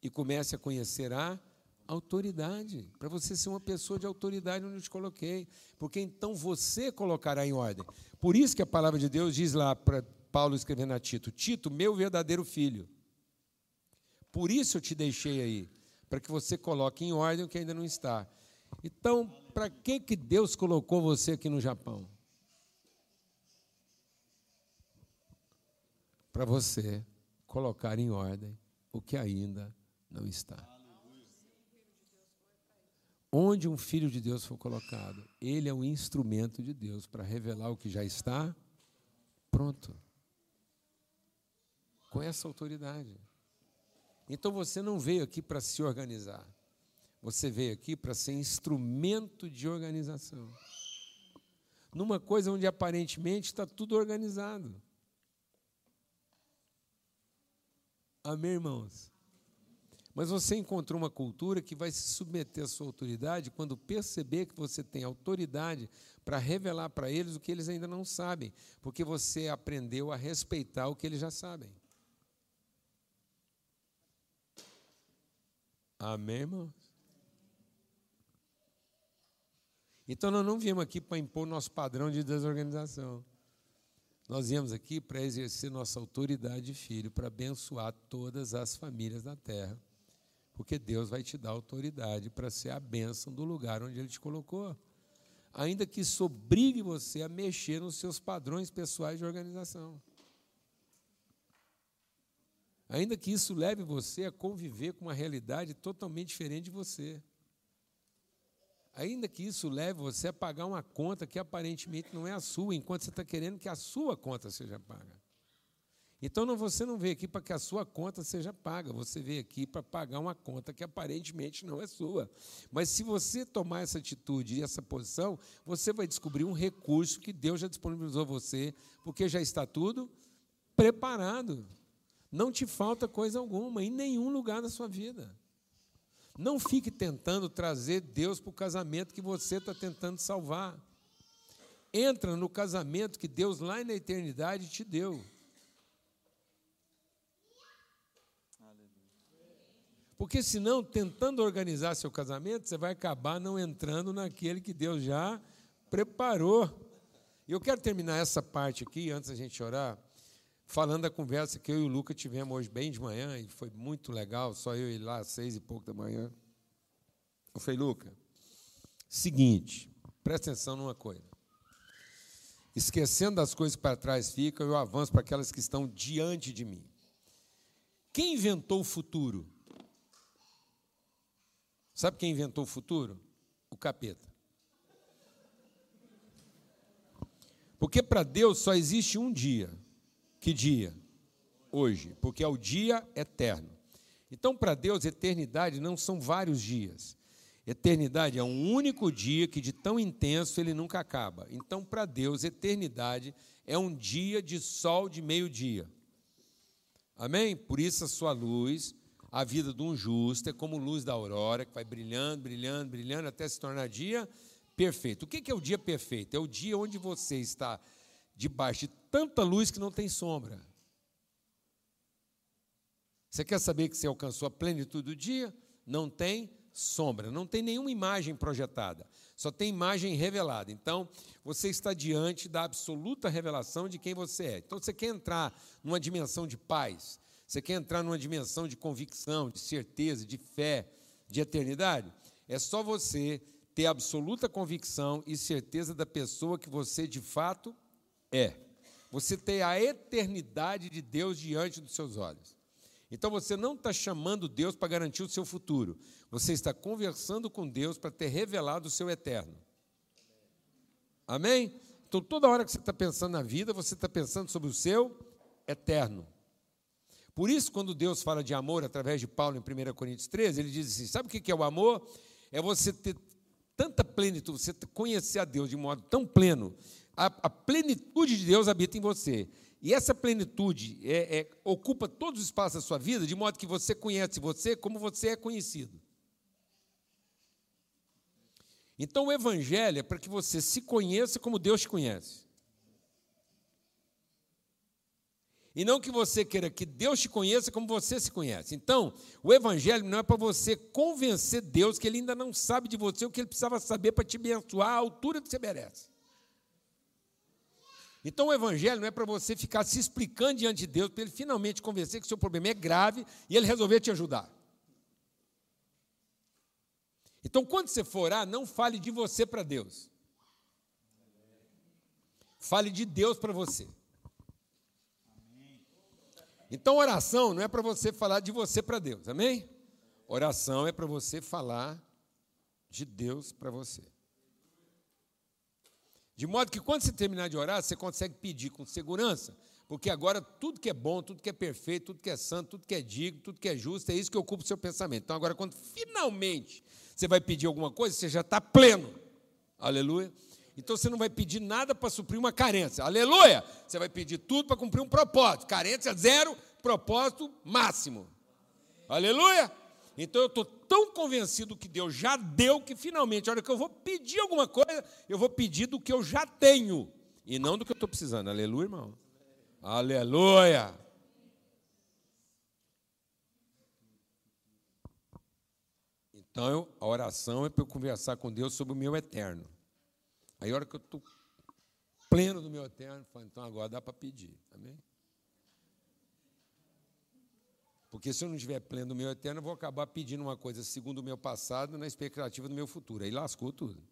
e comece a conhecer a autoridade, para você ser uma pessoa de autoridade onde eu te coloquei, porque então você colocará em ordem. Por isso que a palavra de Deus diz lá para Paulo escrevendo a Tito: Tito, meu verdadeiro filho. Por isso eu te deixei aí, para que você coloque em ordem o que ainda não está. Então, para que, que Deus colocou você aqui no Japão? Para você colocar em ordem o que ainda não está. Onde um filho de Deus for colocado, ele é um instrumento de Deus para revelar o que já está pronto. Com essa autoridade. Então você não veio aqui para se organizar. Você veio aqui para ser instrumento de organização. Numa coisa onde aparentemente está tudo organizado. Amém, irmãos? Mas você encontrou uma cultura que vai se submeter à sua autoridade quando perceber que você tem autoridade para revelar para eles o que eles ainda não sabem, porque você aprendeu a respeitar o que eles já sabem. Amém, irmãos? Então nós não viemos aqui para impor nosso padrão de desorganização. Nós viemos aqui para exercer nossa autoridade de filho, para abençoar todas as famílias da terra porque Deus vai te dar autoridade para ser a bênção do lugar onde Ele te colocou. Ainda que isso obrigue você a mexer nos seus padrões pessoais de organização. Ainda que isso leve você a conviver com uma realidade totalmente diferente de você. Ainda que isso leve você a pagar uma conta que aparentemente não é a sua, enquanto você está querendo que a sua conta seja paga. Então não, você não veio aqui para que a sua conta seja paga, você veio aqui para pagar uma conta que aparentemente não é sua. Mas se você tomar essa atitude e essa posição, você vai descobrir um recurso que Deus já disponibilizou a você, porque já está tudo preparado. Não te falta coisa alguma em nenhum lugar da sua vida. Não fique tentando trazer Deus para o casamento que você está tentando salvar. Entra no casamento que Deus lá na eternidade te deu. Porque senão, tentando organizar seu casamento, você vai acabar não entrando naquele que Deus já preparou. E eu quero terminar essa parte aqui, antes da gente orar, falando da conversa que eu e o Luca tivemos hoje bem de manhã, e foi muito legal, só eu e lá às seis e pouco da manhã. Eu falei, Luca, seguinte, presta atenção numa coisa. Esquecendo das coisas que para trás ficam, eu avanço para aquelas que estão diante de mim. Quem inventou o futuro? Sabe quem inventou o futuro? O capeta. Porque para Deus só existe um dia. Que dia? Hoje, porque é o dia eterno. Então, para Deus, eternidade não são vários dias. Eternidade é um único dia que, de tão intenso, ele nunca acaba. Então, para Deus, eternidade é um dia de sol de meio-dia. Amém? Por isso a sua luz a vida de um justo é como luz da aurora, que vai brilhando, brilhando, brilhando, até se tornar dia perfeito. O que é o dia perfeito? É o dia onde você está debaixo de tanta luz que não tem sombra. Você quer saber que você alcançou a plenitude do dia? Não tem sombra, não tem nenhuma imagem projetada, só tem imagem revelada. Então, você está diante da absoluta revelação de quem você é. Então, você quer entrar numa dimensão de paz, você quer entrar numa dimensão de convicção, de certeza, de fé, de eternidade? É só você ter absoluta convicção e certeza da pessoa que você de fato é. Você ter a eternidade de Deus diante dos seus olhos. Então você não está chamando Deus para garantir o seu futuro. Você está conversando com Deus para ter revelado o seu eterno. Amém? Então toda hora que você está pensando na vida, você está pensando sobre o seu eterno. Por isso, quando Deus fala de amor através de Paulo em 1 Coríntios 13, ele diz assim: sabe o que é o amor? É você ter tanta plenitude, você conhecer a Deus de modo tão pleno. A, a plenitude de Deus habita em você. E essa plenitude é, é, ocupa todos os espaços da sua vida, de modo que você conhece você como você é conhecido. Então, o Evangelho é para que você se conheça como Deus te conhece. E não que você queira que Deus te conheça como você se conhece. Então, o Evangelho não é para você convencer Deus que Ele ainda não sabe de você o que Ele precisava saber para te abençoar à altura que você merece. Então o evangelho não é para você ficar se explicando diante de Deus, para ele finalmente convencer que o seu problema é grave e ele resolver te ajudar. Então, quando você for orar, não fale de você para Deus. Fale de Deus para você. Então, oração não é para você falar de você para Deus, amém? Oração é para você falar de Deus para você. De modo que quando você terminar de orar, você consegue pedir com segurança, porque agora tudo que é bom, tudo que é perfeito, tudo que é santo, tudo que é digno, tudo que é justo, é isso que ocupa o seu pensamento. Então, agora, quando finalmente você vai pedir alguma coisa, você já está pleno. Aleluia. Então você não vai pedir nada para suprir uma carência. Aleluia! Você vai pedir tudo para cumprir um propósito. Carência zero, propósito máximo. Aleluia! Então eu estou tão convencido que Deus já deu que finalmente, hora que eu vou pedir alguma coisa, eu vou pedir do que eu já tenho e não do que eu estou precisando. Aleluia, irmão. Aleluia. Então, a oração é para eu conversar com Deus sobre o meu eterno. Aí, a hora que eu estou pleno do meu eterno, então agora dá para pedir. Amém? Porque se eu não estiver pleno meu eterno, eu vou acabar pedindo uma coisa segundo o meu passado, na expectativa do meu futuro. Aí lascou tudo.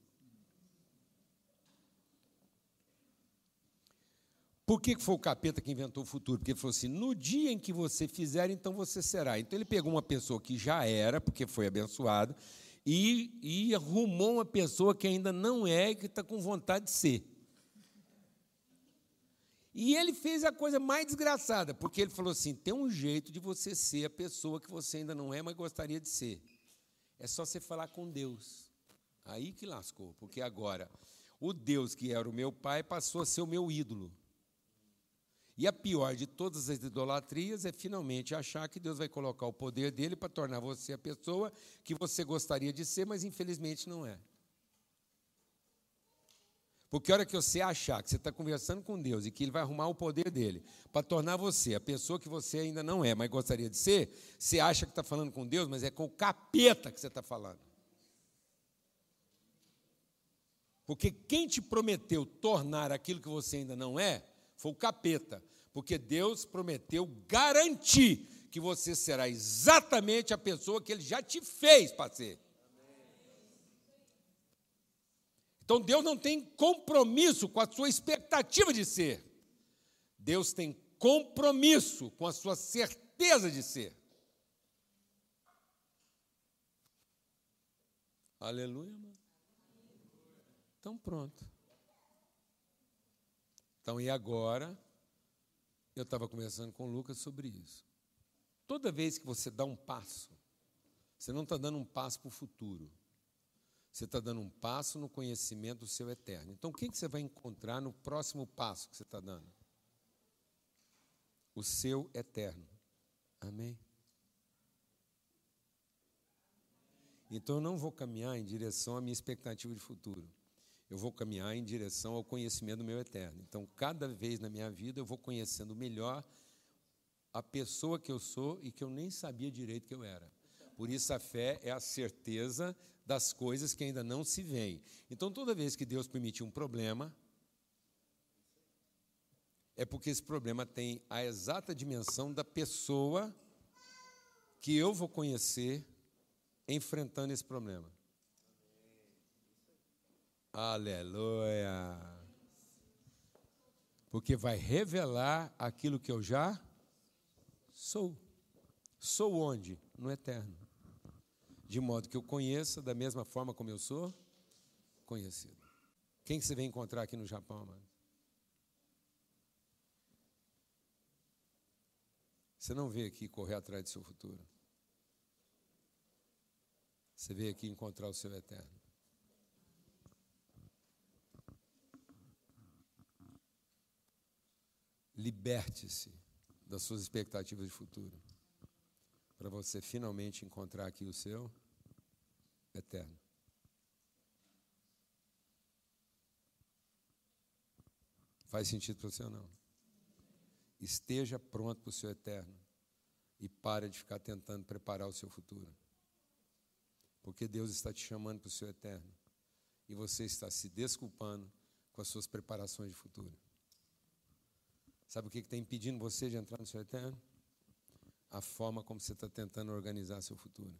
Por que foi o capeta que inventou o futuro? Porque ele falou assim: no dia em que você fizer, então você será. Então ele pegou uma pessoa que já era, porque foi abençoado, e, e arrumou uma pessoa que ainda não é e que está com vontade de ser. E ele fez a coisa mais desgraçada, porque ele falou assim: tem um jeito de você ser a pessoa que você ainda não é, mas gostaria de ser. É só você falar com Deus. Aí que lascou, porque agora o Deus que era o meu pai passou a ser o meu ídolo. E a pior de todas as idolatrias é finalmente achar que Deus vai colocar o poder dele para tornar você a pessoa que você gostaria de ser, mas infelizmente não é. Porque a hora que você achar que você está conversando com Deus e que Ele vai arrumar o poder dele para tornar você a pessoa que você ainda não é, mas gostaria de ser, você acha que está falando com Deus, mas é com o capeta que você está falando. Porque quem te prometeu tornar aquilo que você ainda não é, foi o capeta, porque Deus prometeu garantir que você será exatamente a pessoa que ele já te fez para ser. Então Deus não tem compromisso com a sua expectativa de ser. Deus tem compromisso com a sua certeza de ser. Aleluia, irmão. Então pronto. Então, e agora? Eu estava conversando com o Lucas sobre isso. Toda vez que você dá um passo, você não está dando um passo para o futuro. Você está dando um passo no conhecimento do seu eterno. Então, o que você vai encontrar no próximo passo que você está dando? O seu eterno. Amém? Então, eu não vou caminhar em direção à minha expectativa de futuro eu vou caminhar em direção ao conhecimento do meu eterno. Então, cada vez na minha vida, eu vou conhecendo melhor a pessoa que eu sou e que eu nem sabia direito que eu era. Por isso, a fé é a certeza das coisas que ainda não se veem. Então, toda vez que Deus permite um problema, é porque esse problema tem a exata dimensão da pessoa que eu vou conhecer enfrentando esse problema. Aleluia. Porque vai revelar aquilo que eu já sou. Sou onde? No eterno. De modo que eu conheça da mesma forma como eu sou conhecido. Quem que você vem encontrar aqui no Japão, mano? Você não veio aqui correr atrás do seu futuro. Você veio aqui encontrar o seu eterno. liberte-se das suas expectativas de futuro, para você finalmente encontrar aqui o seu eterno. Faz sentido para você ou não? Esteja pronto para o seu eterno e pare de ficar tentando preparar o seu futuro. Porque Deus está te chamando para o seu eterno e você está se desculpando com as suas preparações de futuro. Sabe o que está impedindo você de entrar no seu eterno? A forma como você está tentando organizar seu futuro.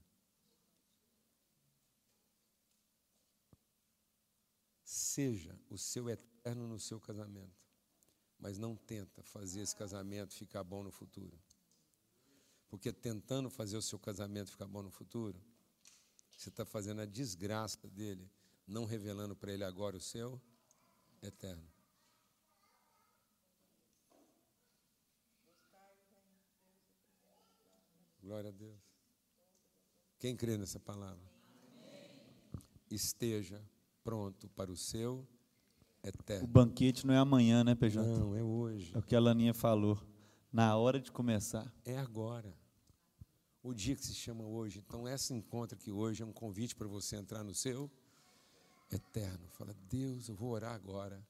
Seja o seu eterno no seu casamento, mas não tenta fazer esse casamento ficar bom no futuro. Porque tentando fazer o seu casamento ficar bom no futuro, você está fazendo a desgraça dele, não revelando para ele agora o seu eterno. Glória a Deus. Quem crê nessa palavra? Esteja pronto para o seu O eterno. banquete não é amanhã, né, PJ? Não, é hoje. É o que a Laninha falou. Na hora de começar. É agora. O dia que se chama hoje. Então, esse encontro aqui hoje é um convite para você entrar no seu eterno. Fala, Deus, eu vou orar agora.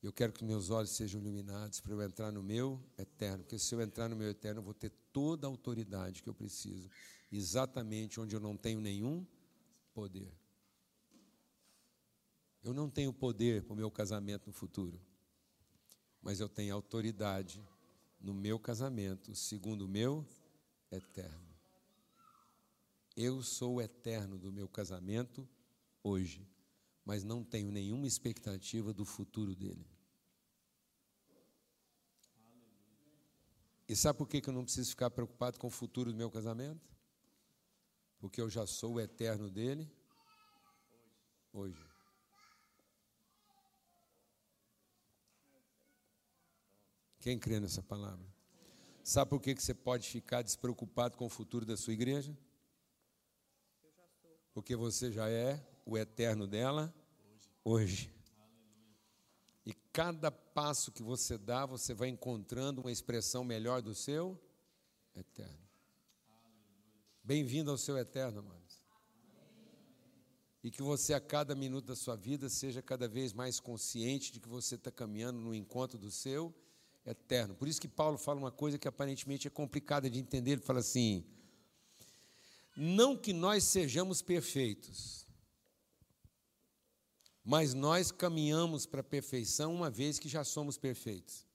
Eu quero que meus olhos sejam iluminados para eu entrar no meu eterno. Porque se eu entrar no meu eterno, eu vou ter toda a autoridade que eu preciso. Exatamente onde eu não tenho nenhum poder. Eu não tenho poder para o meu casamento no futuro. Mas eu tenho autoridade no meu casamento, segundo o meu eterno. Eu sou o eterno do meu casamento hoje, mas não tenho nenhuma expectativa do futuro dele. E sabe por que eu não preciso ficar preocupado com o futuro do meu casamento? Porque eu já sou o eterno dele hoje. Quem crê nessa palavra? Sabe por que que você pode ficar despreocupado com o futuro da sua igreja? Porque você já é o eterno dela hoje. E cada passo que você dá, você vai encontrando uma expressão melhor do seu eterno. Bem-vindo ao seu eterno, amados. E que você, a cada minuto da sua vida, seja cada vez mais consciente de que você está caminhando no encontro do seu eterno. Por isso que Paulo fala uma coisa que aparentemente é complicada de entender. Ele fala assim: não que nós sejamos perfeitos, mas nós caminhamos para a perfeição uma vez que já somos perfeitos.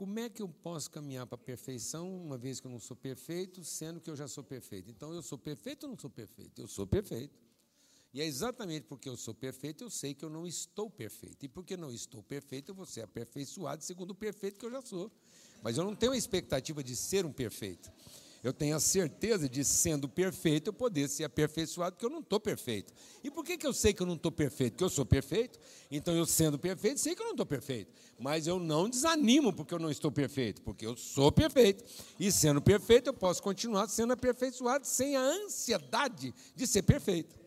Como é que eu posso caminhar para a perfeição uma vez que eu não sou perfeito, sendo que eu já sou perfeito? Então eu sou perfeito ou não sou perfeito? Eu sou perfeito. E é exatamente porque eu sou perfeito, eu sei que eu não estou perfeito. E porque não estou perfeito, eu vou ser aperfeiçoado segundo o perfeito que eu já sou. Mas eu não tenho a expectativa de ser um perfeito. Eu tenho a certeza de, sendo perfeito, eu poder ser aperfeiçoado, porque eu não estou perfeito. E por que, que eu sei que eu não estou perfeito? Porque eu sou perfeito. Então, eu sendo perfeito, sei que eu não estou perfeito. Mas eu não desanimo porque eu não estou perfeito, porque eu sou perfeito. E sendo perfeito, eu posso continuar sendo aperfeiçoado sem a ansiedade de ser perfeito.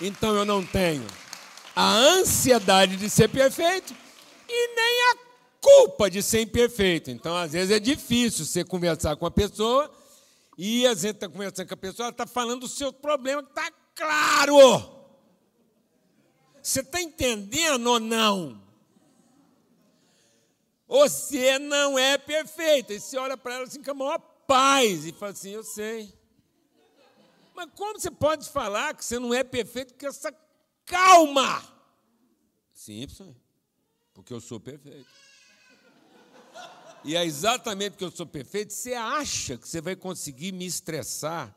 Então eu não tenho a ansiedade de ser perfeito e nem a culpa de ser imperfeito. Então, às vezes, é difícil você conversar com a pessoa e a gente está conversando com a pessoa, ela está falando do seu problema que está claro. Você está entendendo ou não? Você não é perfeito. E você olha para ela assim com a maior paz e fala assim: Eu sei. Mas como você pode falar que você não é perfeito com essa calma? Simples, porque eu sou perfeito. E é exatamente porque eu sou perfeito, você acha que você vai conseguir me estressar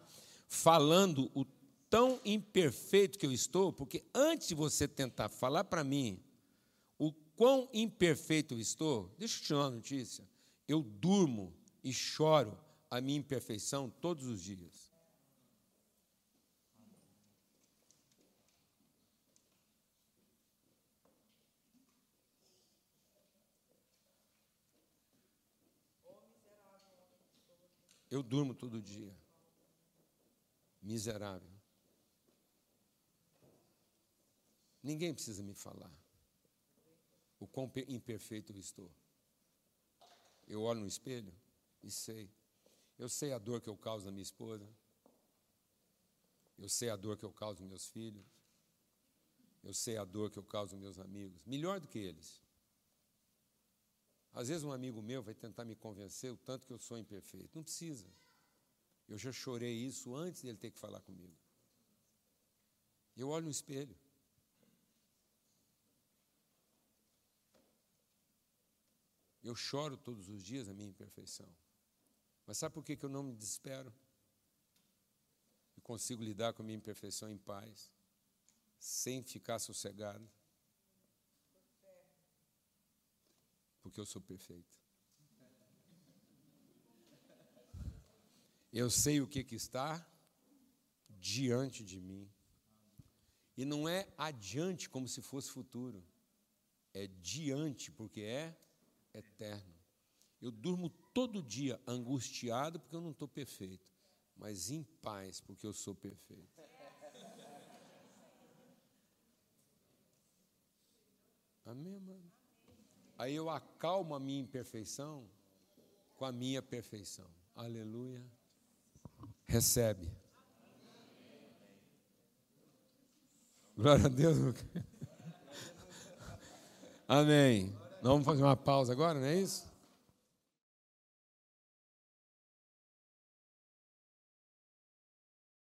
falando o tão imperfeito que eu estou? Porque antes de você tentar falar para mim o quão imperfeito eu estou, deixa eu te dar uma notícia. Eu durmo e choro a minha imperfeição todos os dias. Eu durmo todo dia. Miserável. Ninguém precisa me falar o quão pe- imperfeito eu estou. Eu olho no espelho e sei. Eu sei a dor que eu causo na minha esposa. Eu sei a dor que eu causo nos meus filhos. Eu sei a dor que eu causo nos meus amigos. Melhor do que eles. Às vezes um amigo meu vai tentar me convencer o tanto que eu sou imperfeito. Não precisa. Eu já chorei isso antes dele ter que falar comigo. Eu olho no espelho. Eu choro todos os dias a minha imperfeição. Mas sabe por que eu não me desespero? Eu consigo lidar com a minha imperfeição em paz, sem ficar sossegado. Porque eu sou perfeito. Eu sei o que, que está diante de mim. E não é adiante como se fosse futuro. É diante, porque é eterno. Eu durmo todo dia angustiado porque eu não estou perfeito, mas em paz porque eu sou perfeito. Amém, mano? Aí eu acalmo a minha imperfeição com a minha perfeição. Aleluia. Recebe. Glória a Deus. Amém. Vamos fazer uma pausa agora, não é isso?